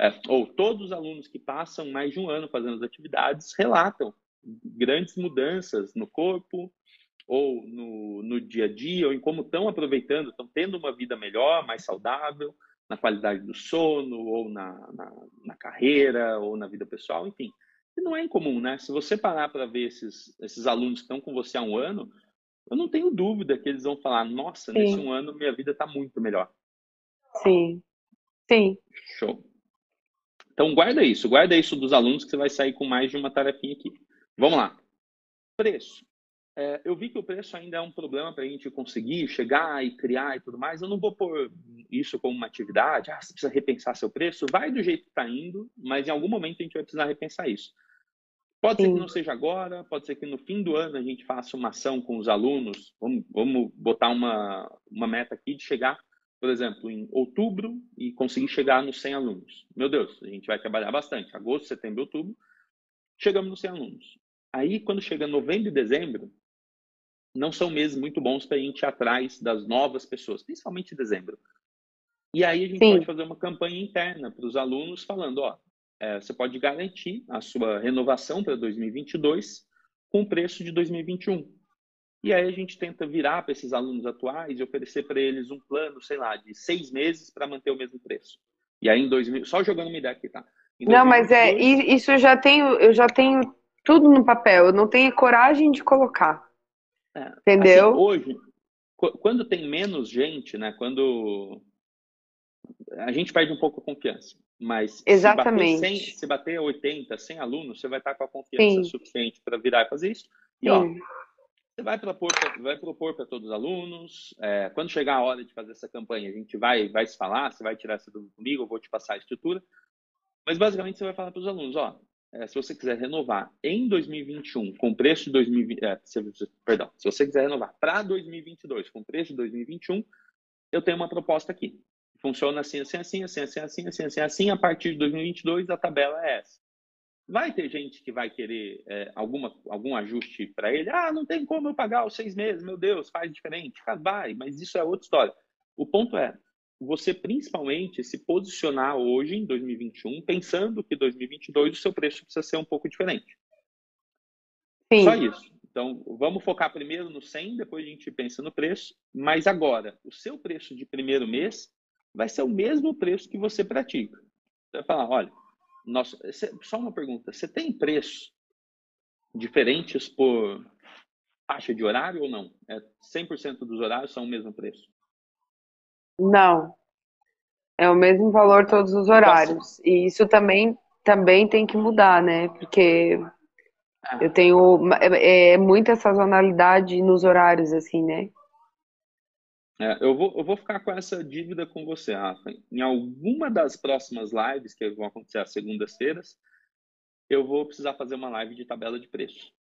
A: é, ou todos os alunos que passam mais de um ano fazendo as atividades relatam grandes mudanças no corpo, ou no, no dia a dia, ou em como estão aproveitando, estão tendo uma vida melhor, mais saudável, na qualidade do sono, ou na, na, na carreira, ou na vida pessoal, enfim. E não é incomum, né? Se você parar para ver esses, esses alunos que estão com você há um ano, eu não tenho dúvida que eles vão falar: nossa, Sim. nesse um ano minha vida está muito melhor.
B: Sim. Sim.
A: Show. Então, guarda isso, guarda isso dos alunos que você vai sair com mais de uma tarefinha aqui. Vamos lá. Preço. É, eu vi que o preço ainda é um problema para a gente conseguir chegar e criar e tudo mais. Eu não vou pôr isso como uma atividade. Ah, você precisa repensar seu preço. Vai do jeito que está indo, mas em algum momento a gente vai precisar repensar isso. Pode Sim. ser que não seja agora, pode ser que no fim do ano a gente faça uma ação com os alunos. Vamos, vamos botar uma, uma meta aqui de chegar por exemplo, em outubro e conseguir chegar nos 100 alunos. Meu Deus, a gente vai trabalhar bastante. Agosto, setembro, outubro, chegamos nos 100 alunos. Aí, quando chega novembro e dezembro, não são meses muito bons para a gente ir atrás das novas pessoas, principalmente dezembro. E aí a gente Sim. pode fazer uma campanha interna para os alunos falando, ó, é, você pode garantir a sua renovação para 2022 com o preço de 2021. E aí a gente tenta virar para esses alunos atuais e oferecer para eles um plano, sei lá, de seis meses para manter o mesmo preço. E aí em 2000, só jogando uma ideia aqui, tá?
B: não, mas é isso eu já tenho, eu já tenho tudo no papel. Eu não tenho coragem de colocar. É, entendeu?
A: Assim, hoje, quando tem menos gente, né? Quando a gente perde um pouco a confiança. Mas
B: Exatamente.
A: Se bater, 100, se bater 80, 100 alunos, você vai estar com a confiança Sim. suficiente para virar e fazer isso. E Sim. ó, você vai propor, vai propor para todos os alunos. É, quando chegar a hora de fazer essa campanha, a gente vai, vai se falar. Você vai tirar essa dúvida comigo, eu vou te passar a estrutura. Mas basicamente você vai falar para os alunos: ó, é, se você quiser renovar em 2021 com preço de 2020, é, perdão, se você quiser renovar para 2022 com preço de 2021, eu tenho uma proposta aqui. Funciona assim, assim, assim, assim, assim, assim, assim, assim, assim. A partir de 2022 a tabela é essa. Vai ter gente que vai querer é, alguma, algum ajuste para ele. Ah, não tem como eu pagar os seis meses, meu Deus, faz diferente. Vai, mas isso é outra história. O ponto é, você principalmente se posicionar hoje, em 2021, pensando que 2022 o seu preço precisa ser um pouco diferente. Sim. Só isso. Então, vamos focar primeiro no 100, depois a gente pensa no preço. Mas agora, o seu preço de primeiro mês vai ser o mesmo preço que você pratica. Você vai falar, olha, nossa, só uma pergunta. Você tem preços diferentes por faixa de horário ou não? É 100% dos horários são o mesmo preço?
B: Não. É o mesmo valor todos os horários. E isso também, também tem que mudar, né? Porque eu tenho é, é, muita sazonalidade nos horários, assim, né?
A: É, eu, vou, eu vou ficar com essa dívida com você, Rafa. Em alguma das próximas lives, que vão acontecer às segundas-feiras, eu vou precisar fazer uma live de tabela de preço.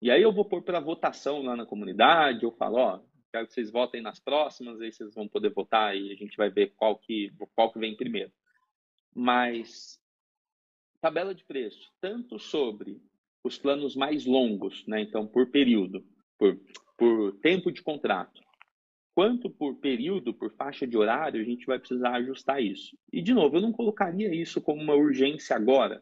A: E aí eu vou pôr para votação lá na comunidade, eu falo, ó, quero que vocês votem nas próximas, aí vocês vão poder votar e a gente vai ver qual que, qual que vem primeiro. Mas tabela de preço, tanto sobre os planos mais longos, né? Então, por período, por, por tempo de contrato, quanto por período, por faixa de horário, a gente vai precisar ajustar isso. E, de novo, eu não colocaria isso como uma urgência agora,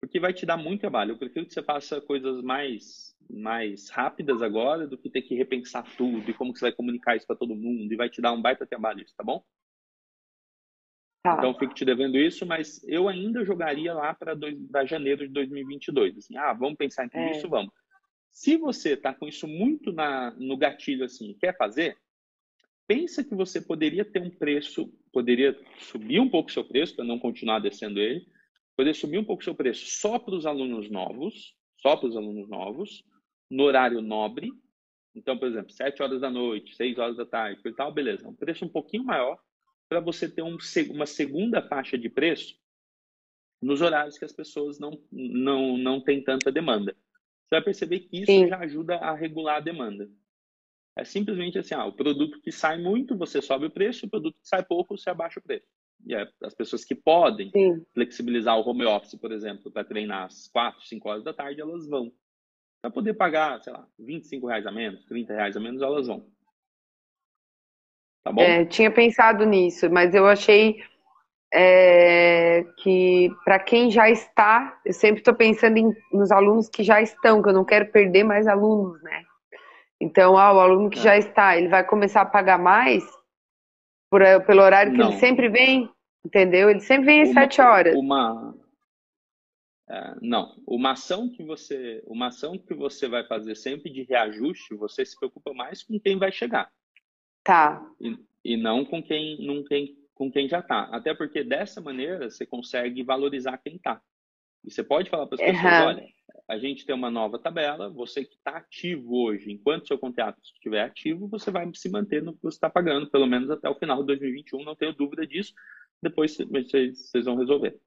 A: porque vai te dar muito trabalho. Eu prefiro que você faça coisas mais, mais rápidas agora do que ter que repensar tudo e como que você vai comunicar isso para todo mundo e vai te dar um baita trabalho isso, tá bom? Tá. Então, fico te devendo isso, mas eu ainda jogaria lá para janeiro de 2022. Assim, ah, vamos pensar em tudo é. isso, vamos. Se você está com isso muito na, no gatilho, assim, quer fazer, pensa que você poderia ter um preço, poderia subir um pouco o seu preço para não continuar descendo ele, poder subir um pouco o seu preço só para os alunos novos, só para os alunos novos, no horário nobre. Então, por exemplo, 7 horas da noite, 6 horas da tarde, e tal, beleza. Um preço um pouquinho maior para você ter um, uma segunda faixa de preço nos horários que as pessoas não, não, não têm tanta demanda. Você vai perceber que isso Sim. já ajuda a regular a demanda. É simplesmente assim, ah, o produto que sai muito, você sobe o preço, o produto que sai pouco, você abaixa o preço. E é, as pessoas que podem Sim. flexibilizar o home office, por exemplo, para treinar às 4, 5 horas da tarde, elas vão. Para poder pagar, sei lá, 25 reais a menos, 30 reais a menos, elas vão.
B: Tá bom? É, tinha pensado nisso, mas eu achei é, que para quem já está, eu sempre estou pensando em, nos alunos que já estão, que eu não quero perder mais alunos, né? Então, ah, o aluno que é. já está, ele vai começar a pagar mais por, pelo horário que não. ele sempre vem, entendeu? Ele sempre vem às uma, sete horas.
A: Uma, é, não, uma ação que você, uma ação que você vai fazer sempre de reajuste, você se preocupa mais com quem vai chegar.
B: Tá.
A: E, e não com quem, não quem, com quem já está. Até porque dessa maneira você consegue valorizar quem está. E você pode falar para as pessoas, uhum. olha, a gente tem uma nova tabela, você que está ativo hoje, enquanto seu contrato estiver ativo, você vai se manter no que você está pagando, pelo menos até o final de 2021, não tenho dúvida disso, depois vocês, vocês vão resolver.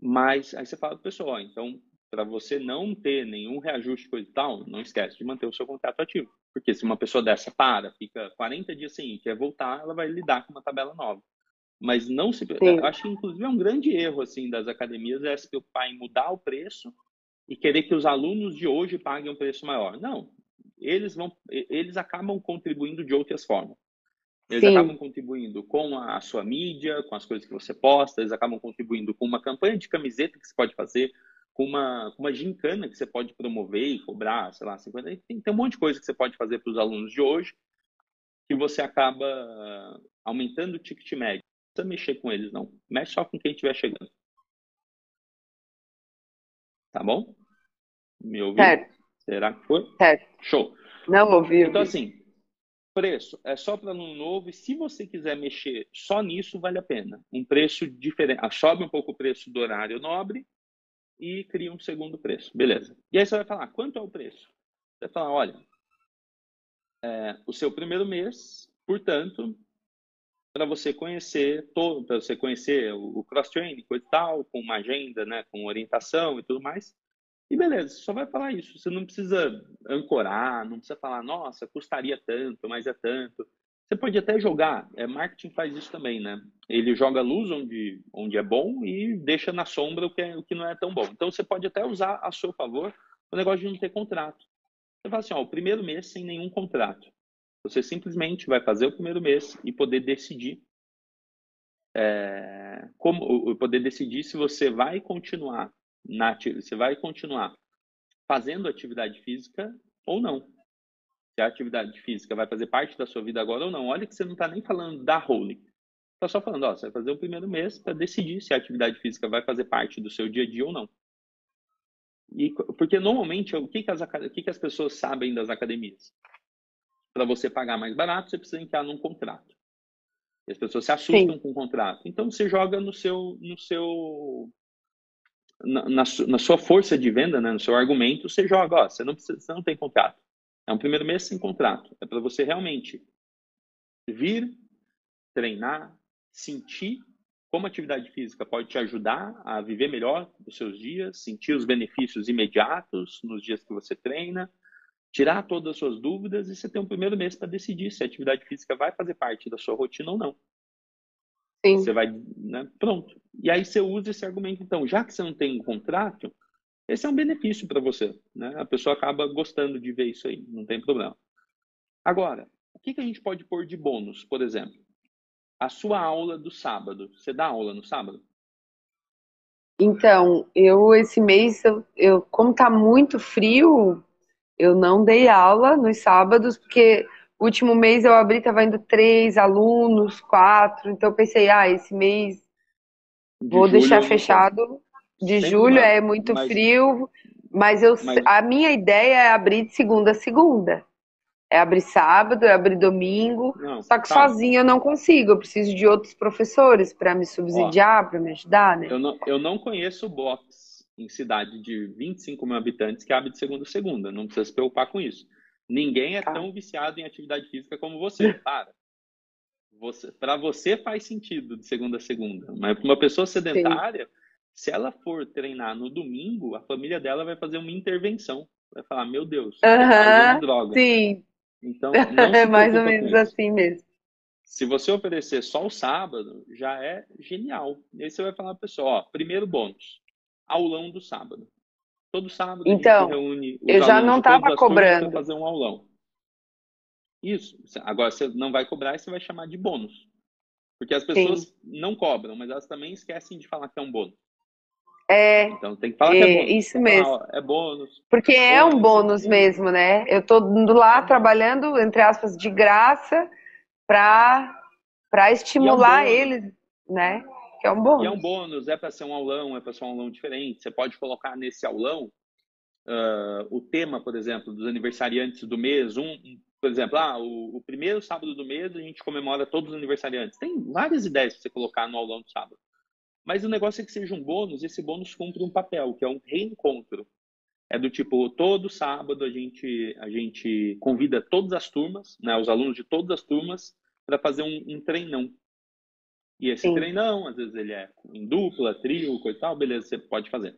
A: Mas aí você fala para o pessoal, então, para você não ter nenhum reajuste coisa e tal, não esquece de manter o seu contrato ativo. Porque se uma pessoa dessa para, fica 40 dias sem ir, quer voltar, ela vai lidar com uma tabela nova. Mas não se. Sim. Acho que, inclusive, é um grande erro assim das academias é se preocupar em mudar o preço e querer que os alunos de hoje paguem um preço maior. Não, eles vão, eles acabam contribuindo de outras formas. Eles Sim. acabam contribuindo com a sua mídia, com as coisas que você posta, eles acabam contribuindo com uma campanha de camiseta que você pode fazer, com uma, com uma gincana que você pode promover e cobrar, sei lá, 50. Tem, tem um monte de coisa que você pode fazer para os alunos de hoje que você acaba aumentando o ticket médio. Não precisa mexer com eles, não. Mexe só com quem estiver chegando. Tá bom? Me ouviu? Certo. Será que foi?
B: Certo.
A: Show.
B: Não ouvi.
A: Então, assim, preço é só para aluno novo e se você quiser mexer só nisso, vale a pena. Um preço diferente. Ah, sobe um pouco o preço do horário nobre e cria um segundo preço. Beleza. E aí você vai falar, quanto é o preço? Você vai falar, olha, é, o seu primeiro mês, portanto, para você conhecer todo, para você conhecer o, cross-training, coisa e tal, com uma agenda, né, com orientação e tudo mais. E beleza, você só vai falar isso. Você não precisa ancorar, não precisa falar, nossa, custaria tanto, mas é tanto. Você pode até jogar, é, marketing faz isso também, né? Ele joga luz onde, onde é bom e deixa na sombra o que, é, o que não é tão bom. Então você pode até usar a seu favor o negócio de não ter contrato. Você fala assim, ó, o primeiro mês sem nenhum contrato. Você simplesmente vai fazer o primeiro mês e poder decidir é, como poder decidir se você vai continuar na você vai continuar fazendo atividade física ou não. Se a atividade física vai fazer parte da sua vida agora ou não. Olha que você não está nem falando da holding. Está só falando, ó, você vai fazer o primeiro mês para decidir se a atividade física vai fazer parte do seu dia a dia ou não. E, porque normalmente, o que, que, as, o que, que as pessoas sabem das academias? para você pagar mais barato, você precisa entrar num contrato. E as pessoas se assustam Sim. com o contrato. Então você joga no seu, no seu, na, na, sua força de venda, né, no seu argumento, você joga, ó, você não precisa, você não tem contrato. É um primeiro mês sem contrato. É para você realmente vir, treinar, sentir como a atividade física pode te ajudar a viver melhor os seus dias, sentir os benefícios imediatos nos dias que você treina, tirar todas as suas dúvidas e você ter um primeiro mês para decidir se a atividade física vai fazer parte da sua rotina ou não. Sim. Você vai, né? Pronto. E aí você usa esse argumento, então, já que você não tem um contrato, esse é um benefício para você, né? A pessoa acaba gostando de ver isso aí, não tem problema. Agora, o que, que a gente pode pôr de bônus, por exemplo? a sua aula do sábado. Você dá aula no sábado?
B: Então, eu esse mês, eu, eu como tá muito frio, eu não dei aula nos sábados, porque o último mês eu abri, tava indo três alunos, quatro, então eu pensei, ah, esse mês de vou deixar fechado. De julho é muito mas, frio, mas eu mas... a minha ideia é abrir de segunda a segunda. É abrir sábado, é abrir domingo. Não, só que tá. sozinho eu não consigo. Eu preciso de outros professores para me subsidiar, para me ajudar, né?
A: Eu não, eu não conheço box em cidade de 25 mil habitantes que abre de segunda a segunda. Não precisa se preocupar com isso. Ninguém é tá. tão viciado em atividade física como você. *laughs* Para. Você, para você faz sentido de segunda a segunda, mas para uma pessoa sedentária, Sim. se ela for treinar no domingo, a família dela vai fazer uma intervenção. Vai falar, meu Deus,
B: uhum, droga. Sim, então, *laughs* é mais ou menos assim mesmo.
A: Se você oferecer só o sábado, já é genial. E aí você vai falar para a pessoa, ó, primeiro bônus, aulão do sábado. Todo sábado
B: então, reúne eu já não estava cobrando
A: fazer um aulão. Isso. Agora você não vai cobrar e você vai chamar de bônus. Porque as pessoas Sim. não cobram, mas elas também esquecem de falar que é um bônus.
B: É,
A: então tem que falar é, que é bônus.
B: Isso mesmo.
A: Falar, é bônus.
B: Porque é um bônus mesmo, né? Eu tô indo lá trabalhando, entre aspas, de graça para para estimular é um eles, né? Que é um bônus.
A: E é um bônus, é para ser um aulão, é para ser um aulão diferente. Você pode colocar nesse aulão uh, o tema, por exemplo, dos aniversariantes do mês. Um, por exemplo, ah, o, o primeiro sábado do mês a gente comemora todos os aniversariantes. Tem várias ideias para você colocar no aulão do sábado. Mas o negócio é que seja um bônus, esse bônus cumpre um papel, que é um reencontro. É do tipo, todo sábado a gente, a gente convida todas as turmas, né, os alunos de todas as turmas, para fazer um, um, treinão. E esse Sim. treinão, às vezes ele é em dupla, trio, coisa e tal, beleza, você pode fazer.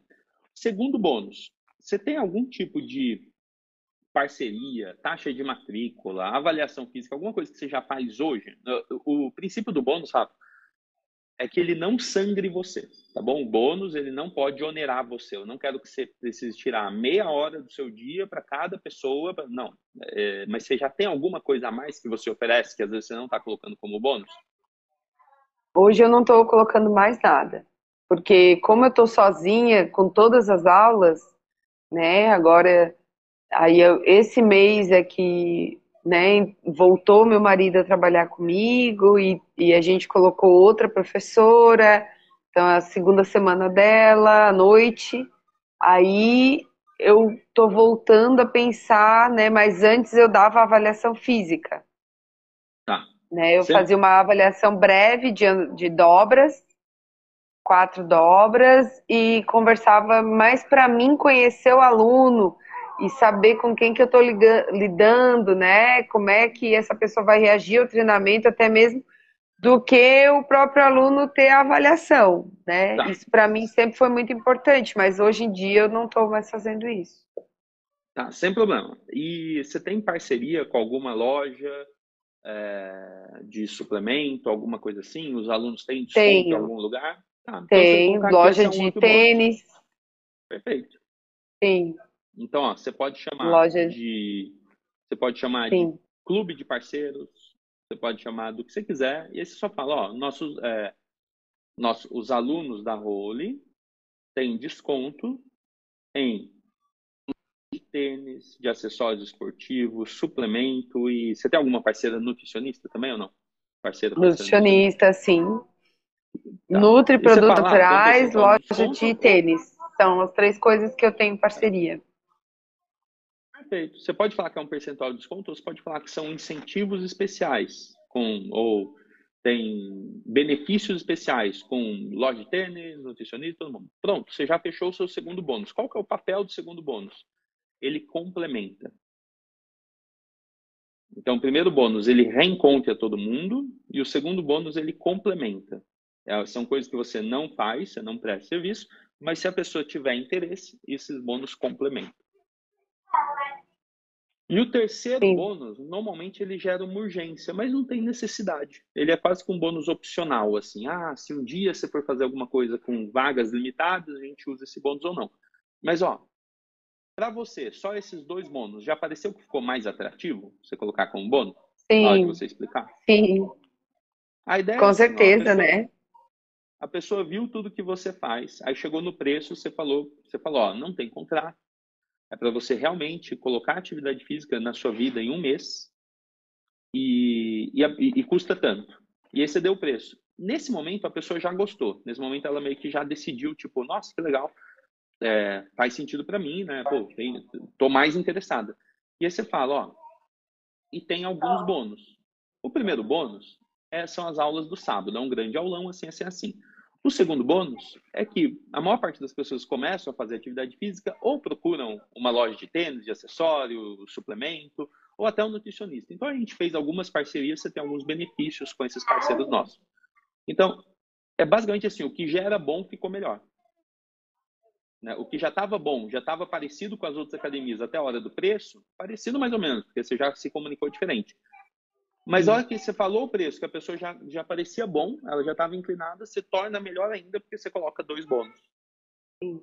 A: Segundo bônus, você tem algum tipo de parceria, taxa de matrícula, avaliação física, alguma coisa que você já faz hoje? O, o princípio do bônus, Rafa, é que ele não sangre você, tá bom? O bônus, ele não pode onerar você. Eu não quero que você precise tirar meia hora do seu dia para cada pessoa. Pra... Não. É, mas você já tem alguma coisa a mais que você oferece que às vezes você não está colocando como bônus?
B: Hoje eu não estou colocando mais nada. Porque como eu estou sozinha com todas as aulas, né? Agora, aí eu, esse mês é que né, voltou meu marido a trabalhar comigo e, e a gente colocou outra professora, então é a segunda semana dela, à noite. Aí eu tô voltando a pensar, né, mas antes eu dava avaliação física.
A: Tá.
B: Né, eu fazia uma avaliação breve de, de dobras, quatro dobras, e conversava mais para mim conhecer o aluno, e saber com quem que eu estou lidando, né? Como é que essa pessoa vai reagir ao treinamento, até mesmo do que o próprio aluno ter a avaliação, né? Tá. Isso para mim sempre foi muito importante, mas hoje em dia eu não estou mais fazendo isso.
A: Tá, sem problema. E você tem parceria com alguma loja é, de suplemento, alguma coisa assim? Os alunos têm desconto Tenho. em algum lugar?
B: Tá, então Tem, loja é um de tênis. Bom.
A: Perfeito.
B: Sim.
A: Então, ó, você pode chamar Loja... de. Você pode chamar Sim. de clube de parceiros, você pode chamar do que você quiser, e aí você só fala, ó, nossos, é, nossos, os alunos da Role têm desconto em tênis, de acessórios esportivos, suplemento e você tem alguma parceira nutricionista também ou não?
B: Parceira, nutricionista, sim. Tá. Nutri, produtos ah, naturais, loja de tênis. São as três coisas que eu tenho parceria.
A: Perfeito. Você pode falar que é um percentual de desconto ou você pode falar que são incentivos especiais, com, ou tem benefícios especiais com loja de tênis, nutricionista, todo mundo. Pronto, você já fechou o seu segundo bônus. Qual que é o papel do segundo bônus? Ele complementa. Então, o primeiro bônus, ele reencontra todo mundo, e o segundo bônus, ele complementa. É, são coisas que você não faz, você não presta serviço, mas se a pessoa tiver interesse, esses bônus complementam. E o terceiro Sim. bônus, normalmente ele gera uma urgência, mas não tem necessidade. Ele é quase que um bônus opcional, assim. Ah, se um dia você for fazer alguma coisa com vagas limitadas, a gente usa esse bônus ou não. Mas, ó, para você, só esses dois bônus, já pareceu que ficou mais atrativo você colocar como bônus?
B: Sim.
A: Na hora de você explicar?
B: Sim.
A: A ideia
B: com
A: é assim,
B: certeza,
A: ó, a pessoa,
B: né?
A: A pessoa viu tudo que você faz, aí chegou no preço, você falou, você falou, ó, não tem contrato, é para você realmente colocar atividade física na sua vida em um mês e, e, e custa tanto. E aí você deu o preço. Nesse momento, a pessoa já gostou. Nesse momento, ela meio que já decidiu, tipo, nossa, que legal. É, faz sentido para mim, né? Pô, tem, tô mais interessada. E aí você fala, ó, e tem alguns bônus. O primeiro bônus é, são as aulas do sábado. É um grande aulão, assim, assim, assim. O segundo bônus é que a maior parte das pessoas começam a fazer atividade física ou procuram uma loja de tênis, de acessório, suplemento, ou até um nutricionista. Então a gente fez algumas parcerias, você tem alguns benefícios com esses parceiros nossos. Então, é basicamente assim, o que já era bom ficou melhor. Né? O que já estava bom, já estava parecido com as outras academias até a hora do preço, parecido mais ou menos, porque você já se comunicou diferente. Mas a hora que você falou o preço, que a pessoa já, já parecia bom, ela já estava inclinada, se torna melhor ainda porque você coloca dois bônus.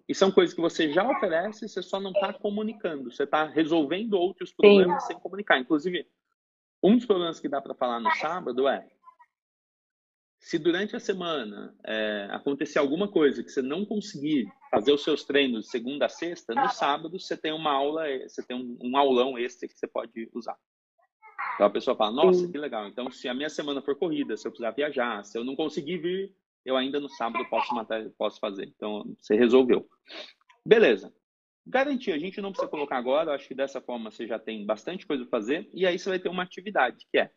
A: E são coisas que você já oferece, você só não está comunicando. Você está resolvendo outros problemas Sim. sem comunicar. Inclusive, um dos problemas que dá para falar no sábado é se durante a semana é, acontecer alguma coisa que você não conseguir fazer os seus treinos de segunda a sexta, no sábado você tem uma aula, você tem um, um aulão extra que você pode usar. Então a pessoa fala, nossa, Sim. que legal. Então, se a minha semana for corrida, se eu precisar viajar, se eu não conseguir vir, eu ainda no sábado posso matar, posso fazer. Então, você resolveu. Beleza. Garantia, a gente não precisa colocar agora, acho que dessa forma você já tem bastante coisa para fazer, e aí você vai ter uma atividade, que é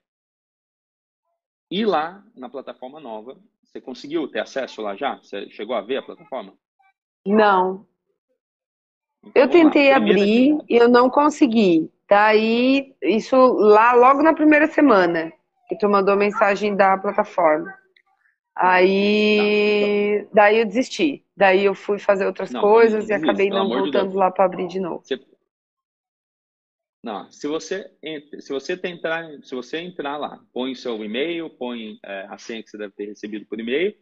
A: ir lá na plataforma nova. Você conseguiu ter acesso lá já? Você chegou a ver a plataforma?
B: Não. Então, eu tentei abrir e eu não consegui. Daí, isso lá logo na primeira semana, que tu mandou mensagem da plataforma. Aí, daí eu desisti. Daí eu fui fazer outras não, coisas e acabei não voltando de lá para abrir de novo.
A: Você... Não, se você se você tentar, se você entrar lá, põe seu e-mail, põe é, a senha que você deve ter recebido por e-mail,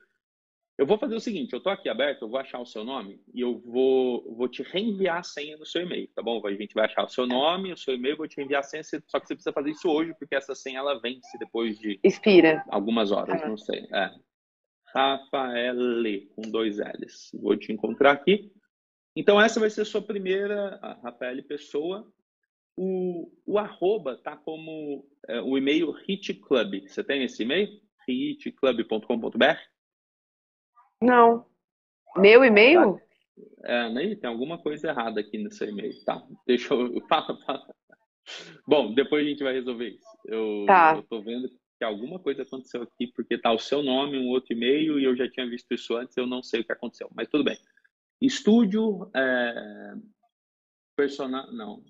A: eu vou fazer o seguinte, eu tô aqui aberto, eu vou achar o seu nome e eu vou, vou te reenviar a senha no seu e-mail, tá bom? A gente vai achar o seu nome, o seu e-mail, vou te reenviar a senha, só que você precisa fazer isso hoje, porque essa senha ela vence depois de
B: Expira.
A: algumas horas, ah. não sei. É. Rafael com dois L's. Vou te encontrar aqui. Então essa vai ser a sua primeira, a Rafael Pessoa. O, o arroba tá como é, o e-mail Hit Club. Você tem esse e-mail? hitclub.com.br
B: não. Meu e-mail?
A: É, nem tem alguma coisa errada aqui nesse e-mail. Tá, deixa eu. *laughs* Fala, fala. Bom, depois a gente vai resolver isso. Eu, tá. eu tô vendo que alguma coisa aconteceu aqui, porque tá o seu nome, um outro e-mail, e eu já tinha visto isso antes, eu não sei o que aconteceu, mas tudo bem. Estúdio, é... personal, não.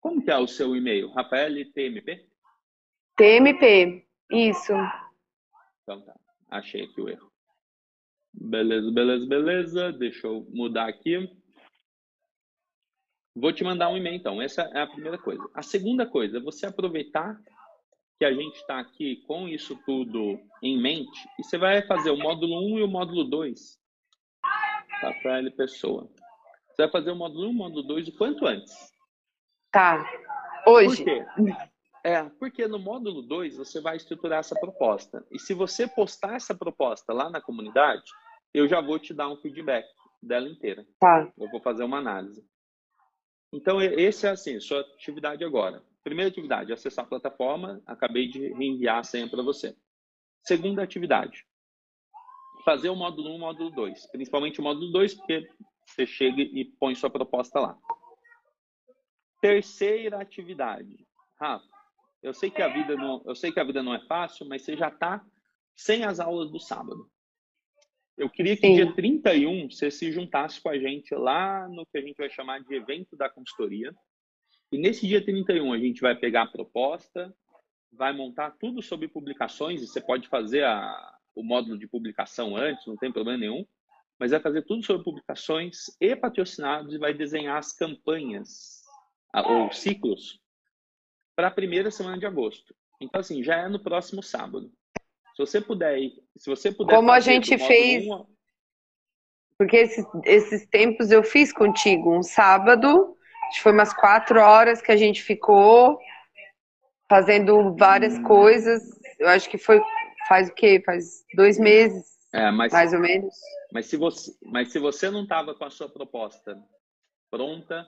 A: Como que é o seu e-mail? Rafael TMP?
B: TMP, isso.
A: Então tá. Achei aqui o erro. Beleza, beleza, beleza. Deixa eu mudar aqui. Vou te mandar um e-mail, então. Essa é a primeira coisa. A segunda coisa é você aproveitar que a gente está aqui com isso tudo em mente e você vai fazer o módulo 1 e o módulo 2 tá, para ele pessoa. Você vai fazer o módulo 1 e o módulo 2 o quanto antes.
B: Tá. Hoje.
A: Por quê? É, porque no módulo 2 você vai estruturar essa proposta. E se você postar essa proposta lá na comunidade, eu já vou te dar um feedback dela inteira.
B: Tá.
A: Eu vou fazer uma análise. Então, esse é assim, sua atividade agora. Primeira atividade, acessar a plataforma. Acabei de reenviar a senha para você. Segunda atividade, fazer o módulo 1 e o módulo 2. Principalmente o módulo 2, porque você chega e põe sua proposta lá. Terceira atividade. Rafa, Eu sei que a vida não, eu sei que a vida não é fácil, mas você já está sem as aulas do sábado. Eu queria que Sim. dia 31 você se juntasse com a gente lá no que a gente vai chamar de evento da consultoria. E nesse dia 31 a gente vai pegar a proposta, vai montar tudo sobre publicações, e você pode fazer a, o módulo de publicação antes, não tem problema nenhum, mas vai fazer tudo sobre publicações e patrocinados e vai desenhar as campanhas ou ciclos para a primeira semana de agosto. Então, assim, já é no próximo sábado. Se você puder ir, se você puder.
B: Como a gente fez. Um... Porque esses, esses tempos eu fiz contigo um sábado, foi umas quatro horas que a gente ficou fazendo várias hum. coisas. Eu acho que foi faz o quê? Faz dois meses, é, mas, mais ou menos.
A: Mas se você, mas se você não estava com a sua proposta pronta,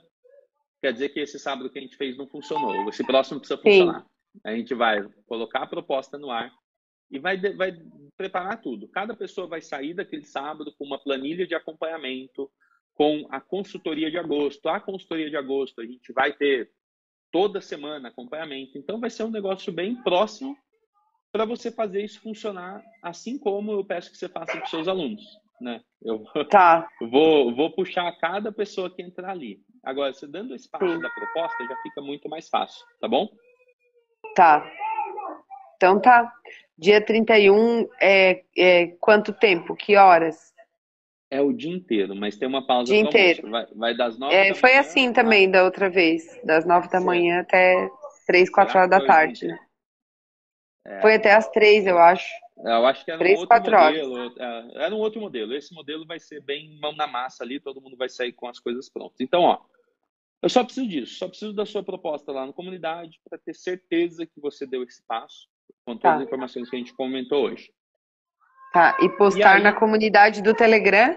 A: quer dizer que esse sábado que a gente fez não funcionou. Esse próximo precisa funcionar. Sim. A gente vai colocar a proposta no ar e vai, vai preparar tudo. Cada pessoa vai sair daquele sábado com uma planilha de acompanhamento, com a consultoria de agosto. A consultoria de agosto a gente vai ter toda semana acompanhamento. Então vai ser um negócio bem próximo para você fazer isso funcionar, assim como eu peço que você faça com seus alunos. Né? Eu
B: tá. *laughs*
A: vou, vou puxar cada pessoa que entrar ali. Agora, você dando espaço Sim. da proposta, já fica muito mais fácil, tá bom?
B: Tá. Então tá. Dia 31 é, é quanto tempo? Que horas?
A: É o dia inteiro, mas tem uma pausa.
B: Dia inteiro.
A: Vai, vai, das nove
B: é, Foi
A: manhã,
B: assim também da outra vez, das nove da manhã até três, quatro horas da tarde. Né? É. Foi até as três, eu acho.
A: Eu acho que era um outro modelo. Horas. É, era um outro modelo. Esse modelo vai ser bem mão na massa ali, todo mundo vai sair com as coisas prontas. Então, ó, eu só preciso disso, só preciso da sua proposta lá na comunidade para ter certeza que você deu esse passo com todas tá. as informações que a gente comentou hoje.
B: Tá, e postar e aí... na comunidade do Telegram?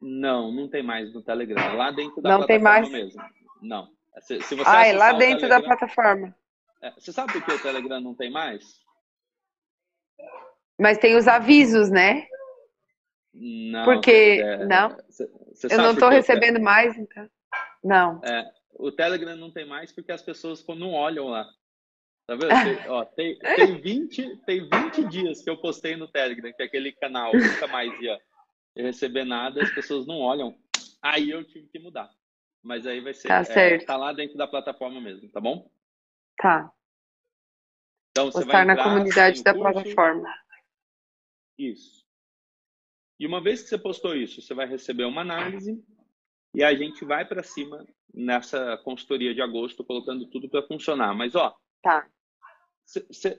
A: Não, não tem mais no Telegram. É lá dentro da
B: não
A: plataforma tem
B: mais...
A: mesmo. Não. Se, se
B: você ah, é lá dentro Telegram... da plataforma.
A: É, você sabe por que o Telegram não tem mais?
B: Mas tem os avisos, né?
A: Não.
B: Porque. É, não. Cê, cê eu não estou recebendo mais, então. Não.
A: É, o Telegram não tem mais porque as pessoas não olham lá. Tá vendo? *laughs* Tem, ó, tem, tem, 20, tem 20 dias que eu postei no Telegram, que é aquele canal nunca mais ia receber nada, as pessoas não olham. Aí eu tive que mudar. Mas aí vai ser.
B: Tá, é, certo.
A: tá lá dentro da plataforma mesmo, tá bom?
B: Tá. Então, você Postar vai na comunidade da curso, plataforma.
A: Isso. E uma vez que você postou isso, você vai receber uma análise e a gente vai para cima nessa consultoria de agosto, colocando tudo para funcionar. Mas, ó,
B: tá.
A: Você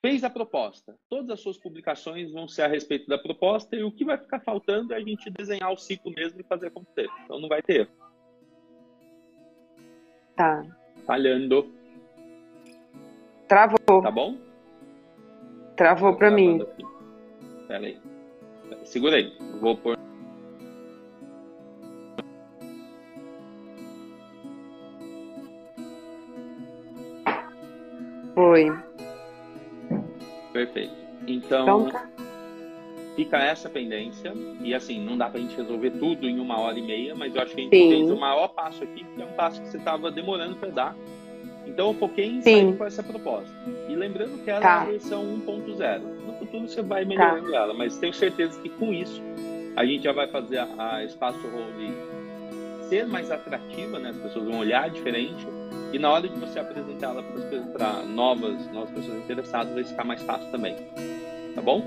A: fez a proposta, todas as suas publicações vão ser a respeito da proposta e o que vai ficar faltando é a gente desenhar o ciclo mesmo e fazer acontecer. Então não vai ter erro.
B: Tá.
A: Falhando.
B: Travou.
A: Tá bom?
B: Travou para mim. Aqui.
A: Pera aí. Segura aí. Vou pôr.
B: Foi.
A: Perfeito. Então, então tá. fica essa pendência. E assim, não dá pra gente resolver tudo em uma hora e meia, mas eu acho que a gente Sim. fez o maior passo aqui, que é um passo que você estava demorando para dar. Então eu foquei em sair com essa proposta. E lembrando que ela tá. é a versão 1.0. No futuro você vai melhorando tá. ela, mas tenho certeza que com isso a gente já vai fazer a, a Espaço Home ser mais atrativa, né? As pessoas vão olhar diferente e na hora de você apresentar ela para novas, novas pessoas interessadas, vai ficar mais fácil também. Tá bom?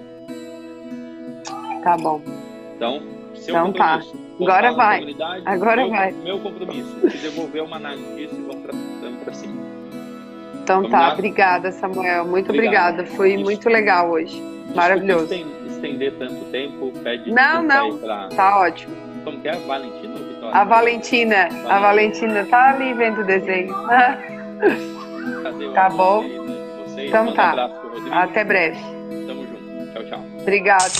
B: Tá bom.
A: Então, seu
B: então tá. Agora vai. Agora
A: meu,
B: vai.
A: Meu compromisso, te devolver uma análise disso e vamos para cima.
B: Então vamos tá, lá? obrigada, Samuel. Muito obrigada. Foi Isso. muito legal hoje. Maravilhoso.
A: Estender tanto tempo, pede
B: Não, não. Pra... Tá ótimo.
A: Como que é? Valentina ou Vitória?
B: A Valentina. Valentina. A Valentina tá ali vendo o desenho.
A: Cadê
B: tá bom?
A: Vocês?
B: Então tá. Até breve.
A: Tamo junto. Tchau, tchau.
B: Obrigada.